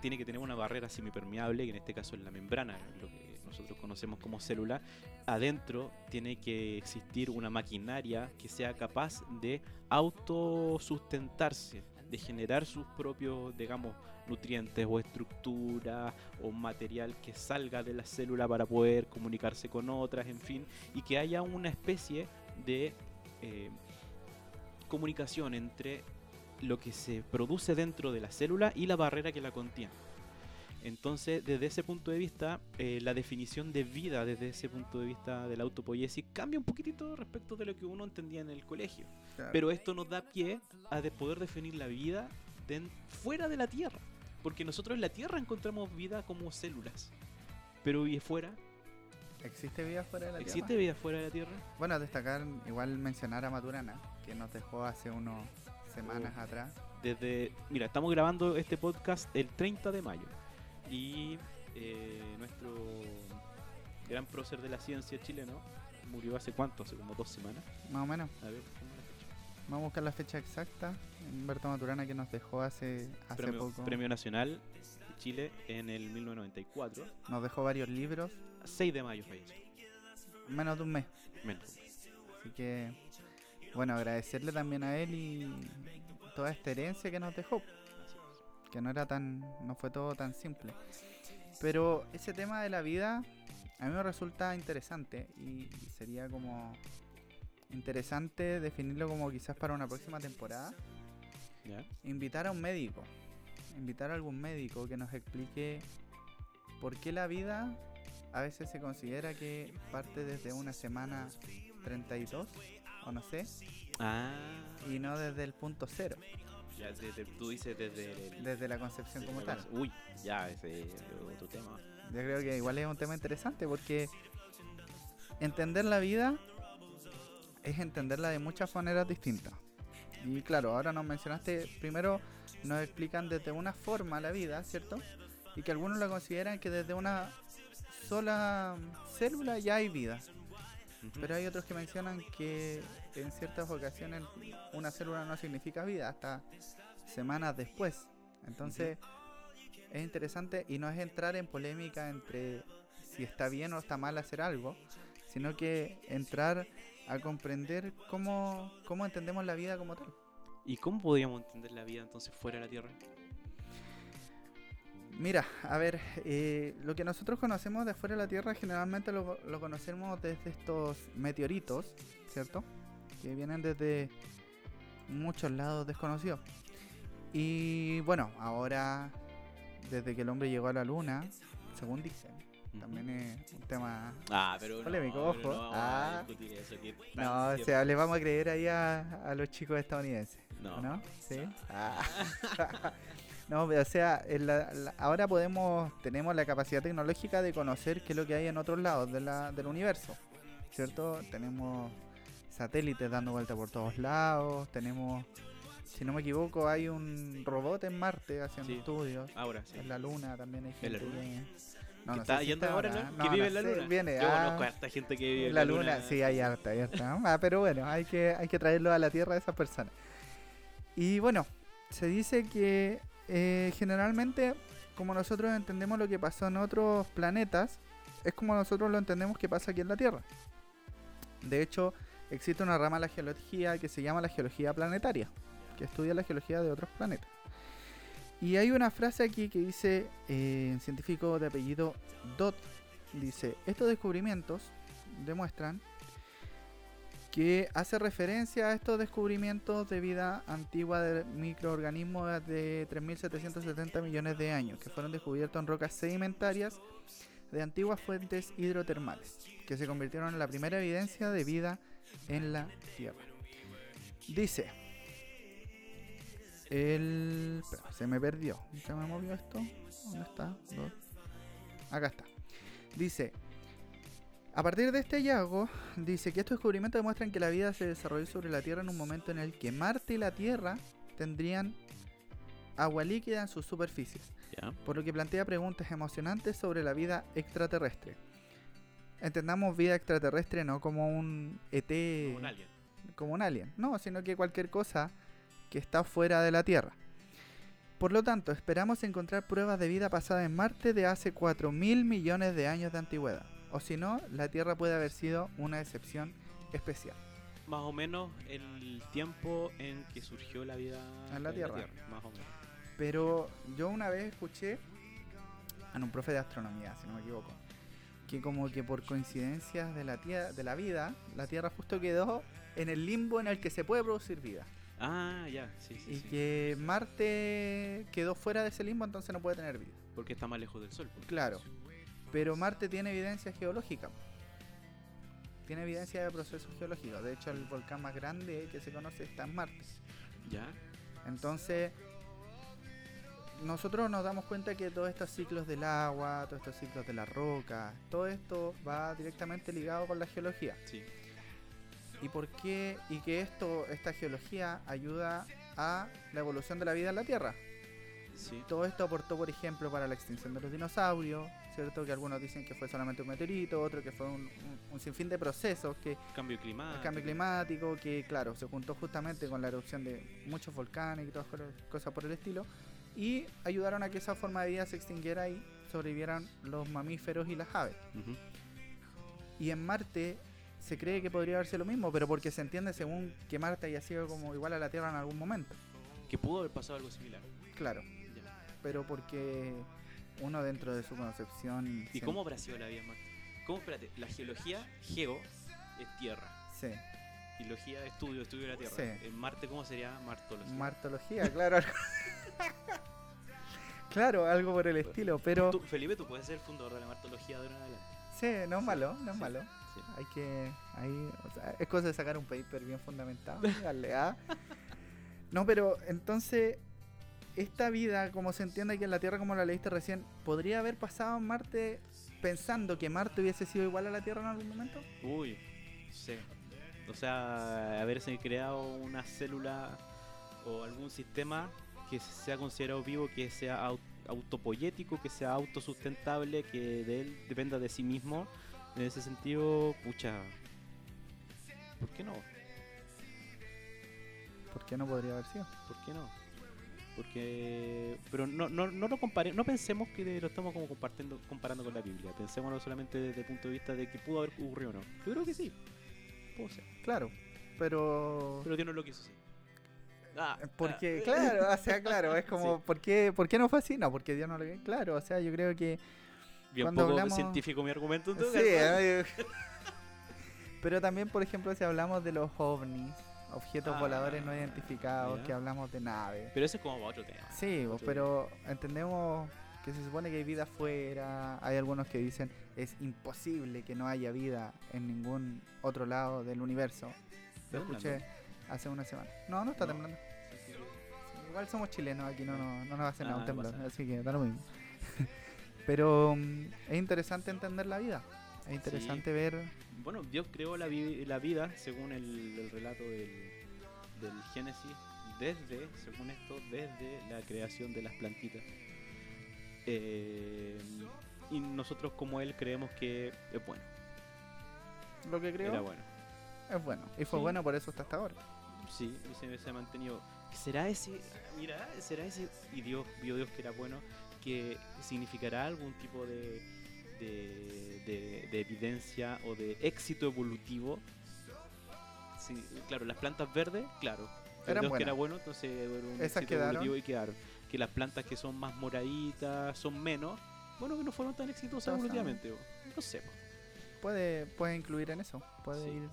tiene que tener una barrera semipermeable, que en este caso es la membrana, lo que nosotros conocemos como célula. Adentro tiene que existir una maquinaria que sea capaz de autosustentarse. De generar sus propios, digamos, nutrientes o estructura o material que salga de la célula para poder comunicarse con otras, en fin, y que haya una especie de eh, comunicación entre lo que se produce dentro de la célula y la barrera que la contiene. Entonces, desde ese punto de vista, eh, la definición de vida desde ese punto de vista de la autopoiesis cambia un poquitito respecto de lo que uno entendía en el colegio. Claro. Pero esto nos da pie a de poder definir la vida den- fuera de la Tierra. Porque nosotros en la Tierra encontramos vida como células. Pero y fuera, ¿Existe vida fuera de la ¿existe Tierra? vida fuera de la Tierra? Bueno, destacar, igual mencionar a Maturana, que nos dejó hace unas semanas Oh. atrás. Desde, mira, estamos grabando este podcast el 30 de mayo. Y eh, nuestro gran prócer de la ciencia chileno murió hace cuánto, hace como dos semanas. Más o menos. A ver, ¿cómo es la fecha? Vamos a buscar la fecha exacta. Humberto Maturana que nos dejó hace, hace Premio, poco. Premio Nacional de Chile en el 1994. Nos dejó varios libros. 6 de mayo falleció. Menos de un mes. Menos. Así que, bueno, agradecerle también a él y toda esta herencia que nos dejó. Que no era tan, no fue todo tan simple. Pero ese tema de la vida a mí me resulta interesante y sería como interesante definirlo como quizás para una próxima temporada. Invitar a un médico, invitar a algún médico que nos explique por qué la vida a veces se considera que parte desde una semana 32 o no sé, Ah, y no desde el punto cero, ya desde- tú dices desde el. desde la concepción como tal. Uy, ya, ese es otro tema. Yo creo que igual es un tema interesante porque entender la vida es entenderla de muchas maneras distintas. Y claro, ahora nos mencionaste, primero nos explican desde una forma la vida, ¿cierto? Y que algunos la consideran que desde una sola célula ya hay vida. Pero hay otros que mencionan que en ciertas ocasiones una célula no significa vida hasta semanas después. Entonces es interesante y no es entrar en polémica entre si está bien o está mal hacer algo, sino que entrar a comprender cómo, cómo entendemos la vida como tal. ¿Y cómo podríamos entender la vida entonces fuera de la Tierra? Mira, a ver, eh, lo que nosotros conocemos de fuera de la Tierra generalmente lo, lo conocemos desde estos meteoritos, ¿cierto? Que vienen desde muchos lados desconocidos. Y bueno, ahora, desde que el hombre llegó a la Luna, según dicen, también es un tema... Ah, pero Polémico, no, pero ojo. no Ah. eso, No, o sea, le vamos a creer ahí a, a los chicos estadounidenses. No. ¿No? Sí. Ah. [laughs] [laughs] no, o sea, en la- la- ahora podemos, tenemos la capacidad tecnológica de conocer qué es lo que hay en otros lados de la- del universo. ¿Cierto? Tenemos satélites dando vuelta por todos lados, tenemos, si no me equivoco, hay un robot en Marte haciendo Sí. estudios. Ahora sí. En la Luna también hay ¿En la gente que... No, ¿Que no está si yendo ahora, ¿no? no, que vive en la luna. viene, Yo ah. conozco a harta gente que vive En en la luna, sí, hay harta, hay harta. Ah, pero bueno, hay que, hay que traerlo a la Tierra a esas personas. Y bueno, se dice que eh, generalmente, como nosotros entendemos lo que pasó en otros planetas, es como nosotros lo entendemos que pasa aquí en la Tierra. De hecho, existe una rama de la geología que se llama la geología planetaria, que estudia la geología de otros planetas. Y hay una frase aquí que dice, eh, un científico de apellido Dot, dice, estos descubrimientos demuestran que hace referencia a estos descubrimientos de vida antigua de microorganismos de 3.770 millones de años, que fueron descubiertos en rocas sedimentarias de antiguas fuentes hidrotermales, que se convirtieron en la primera evidencia de vida en la Tierra. Dice, el... se me perdió, ¿se me movió esto? ¿Dónde está? Acá está. Dice, a partir de este hallazgo, dice que estos descubrimientos demuestran que la vida se desarrolló sobre la Tierra en un momento en el que Marte y la Tierra tendrían agua líquida en sus superficies, por lo que plantea preguntas emocionantes sobre la vida extraterrestre. Entendamos vida extraterrestre no como un ET, Como un alien. como un alien, no, sino que cualquier cosa que está fuera de la Tierra. Por lo tanto, esperamos encontrar pruebas de vida pasada en Marte de hace 4.000 millones de años de antigüedad. O si no, la Tierra puede haber sido una excepción especial. más o menos el tiempo en que surgió la vida En la Tierra. más o menos. Pero yo una vez escuché en un profe de astronomía, si no me equivoco, que como que por coincidencias de la, tierra, de la vida, la Tierra justo quedó en el limbo en el que se puede producir vida. Ah, ya, sí, sí. y sí. que Marte quedó fuera de ese limbo, entonces no puede tener vida. Porque está más lejos del Sol. pues. Claro. Pero Marte tiene evidencia geológica. Tiene evidencia de procesos geológicos. De hecho, el volcán más grande que se conoce está en Marte. Ya. Entonces, nosotros nos damos cuenta que todos estos ciclos del agua, todos estos ciclos de la roca, todo esto va directamente ligado con la geología. Sí. ¿Y por qué? Y que esto, esta geología ayuda a la evolución de la vida en la Tierra. Sí. Todo esto aportó, por ejemplo, para la extinción de los dinosaurios, ¿cierto? Que algunos dicen que fue solamente un meteorito, otros que fue un, un- un sinfín de procesos, que Cambio climático. el cambio climático, que claro, se juntó justamente con la erupción de muchos volcanes y todas cosas por el estilo, y ayudaron a que esa forma de vida se extinguiera y sobrevivieran los mamíferos y las aves. Ujú. Y en Marte se cree que podría haberse lo mismo, pero porque se entiende según que Marte haya sido como igual a la Tierra en algún momento. Que pudo haber pasado algo similar. Claro, Ya. pero porque uno dentro de su concepción... ¿Y cómo habrá sido la vida en Marte? ¿Cómo, espérate, la geología, geo, es tierra. Sí, Y logía, estudio, estudio de la tierra. Sí. En Marte, ¿cómo sería martología? martología, claro. [laughs] claro, algo por el estilo, pero... Tú, Felipe, tú puedes ser el fundador de la martología de ahora en adelante. Sí, no es malo, no es Sí. malo. Sí. Hay que. Hay, o sea, es cosa de sacar un paper bien fundamentado. darle a. [laughs] No, pero entonces. Esta vida, como se entiende aquí en la Tierra, como la leíste recién, ¿podría haber pasado en Marte pensando que Marte hubiese sido igual a la Tierra en algún momento? Uy, sé. O sea, haberse creado una célula o algún sistema que sea considerado vivo, que sea au- autopoyético, que sea autosustentable, que de él dependa de sí mismo. En ese sentido, pucha, ¿por qué no? ¿Por qué no podría haber sido? ¿Por qué no? Porque, pero no, no, no lo compare, no pensemos que lo estamos como compartiendo, comparando con la Biblia. Pensémoslo solamente desde el punto de vista de que pudo haber ocurrido o no. Yo creo que sí. Pudo ser. Claro, pero. Pero Dios no lo quiso así. Ah, Porque, ah. claro, o sea, claro, es como, [laughs] Sí. ¿por, qué, ¿por qué no fue así? No, porque Dios no lo Claro, o sea, yo creo que. Bien cuando poco hablamos- científico mi argumento. en todo Sí, eh, [laughs] pero también, por ejemplo, si hablamos de los ovnis, objetos Ah, voladores no identificados, que hablamos de naves. Pero eso es como otro tema. Sí, Otro pero entendemos que se supone que hay vida afuera. Hay algunos que dicen es imposible que no haya vida en ningún otro lado del universo. Lo ¿Está escuché hace una semana. No, no está No. temblando. Igual somos chilenos, aquí no, no, no nos hace nada Ah, un no temblor, nada. así que da lo mismo. [laughs] Pero mm, es interesante entender la vida. Es interesante ver. Bueno, Dios creó la, vi- la vida según el, el relato del, del Génesis, desde, según esto, desde la creación de las plantitas. Eh, y nosotros como Él creemos que es bueno. Lo que creo Era bueno. es bueno. Y fue Sí. bueno, por eso está hasta ahora. Sí, y se, se ha mantenido. ¿Será ese, mira, será ese, y Dios, vio Dios que era bueno, que significará algún tipo de, de, de- de evidencia o de éxito evolutivo? Sí, claro, las plantas verdes, claro. Eran que era bueno, entonces era un Esas éxito quedaron. evolutivo y quedaron. Que las plantas que son más moraditas, son menos, bueno, que no fueron tan exitosas Todas evolutivamente. No sé. Puede, puede incluir en eso. Puede Sí. ir.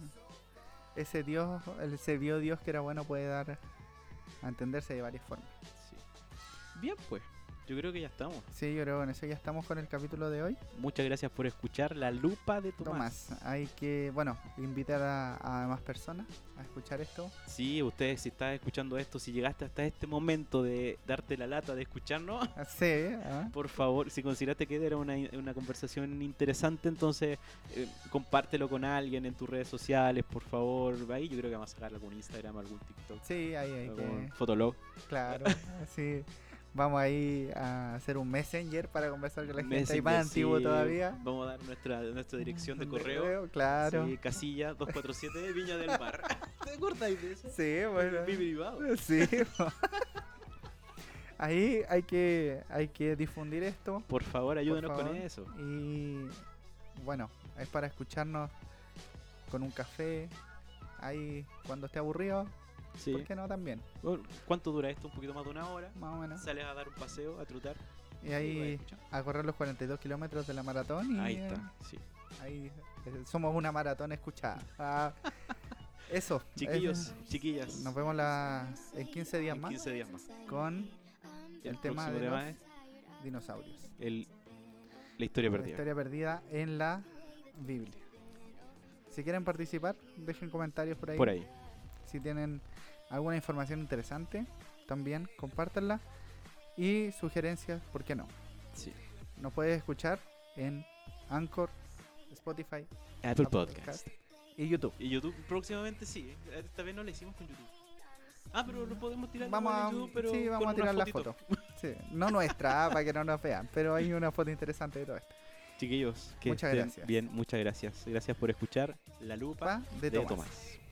Ese Dios, el- ese vio Dios que era bueno puede dar a entenderse de varias formas. Sí. Bien, pues, yo creo que ya estamos. Sí, yo creo que en eso ya estamos con el capítulo de hoy. Muchas gracias por escuchar la lupa de Tomás. Tomás, hay que, bueno, invitar a, a más personas a escuchar esto. Sí, ustedes si estás escuchando esto, si llegaste hasta este momento de darte la lata de escucharnos, Ah, Sí, ah, por favor, si consideraste que era una, una conversación interesante, entonces eh, compártelo con alguien en tus redes sociales, por favor. Ahí yo creo que vamos a sacar algún Instagram, algún TikTok, sí, ahí hay algún que, Fotolog. claro, [laughs] sí. Vamos ahí a hacer un messenger para conversar con la gente. Messenger, más antiguo sí, todavía. Vamos a dar nuestra, nuestra dirección de [laughs] correo. Claro. Sí, casilla 247 Viña del Mar. [laughs] ¿Te acuerdas de eso? Sí, bueno. Mi privado. [laughs] Sí. Ahí hay que, hay que difundir esto. Por favor, ayúdenos favor. con eso. Y bueno, es para escucharnos con un café, ahí cuando esté aburrido, Sí. ¿por qué no también? ¿Cuánto dura esto? Un poquito más de una hora. Más o menos. Sales a dar un paseo, a trotar. Y ahí escuchando. a correr los 42 kilómetros de la maratón y Ahí está, sí. ahí eh, somos una maratón escuchada. Ah, [laughs] eso. Chiquillos, chiquillas. Nos vemos la, en 15 días en más 15 días más. con el tema próximo de tema los es dinosaurios. el, la historia La perdida. historia perdida en la Biblia. Si quieren participar, dejen comentarios por ahí. Por ahí. Si tienen alguna información interesante, también compártanla. Y sugerencias, ¿por qué no? Sí. Nos puedes escuchar en Anchor, Spotify Apple Apple Podcast. y YouTube. Y YouTube próximamente sí. Esta vez no la hicimos con YouTube. Ah, pero lo podemos tirar Vamos a, en YouTube, pero sí, vamos con a tirar la foto. Sí, no nuestra, [laughs] para que no nos vean, pero hay una foto interesante de todo esto. Chiquillos, que Muchas estén gracias. bien, muchas gracias. Gracias por escuchar La Lupa Pa de de Tomás. Tomás.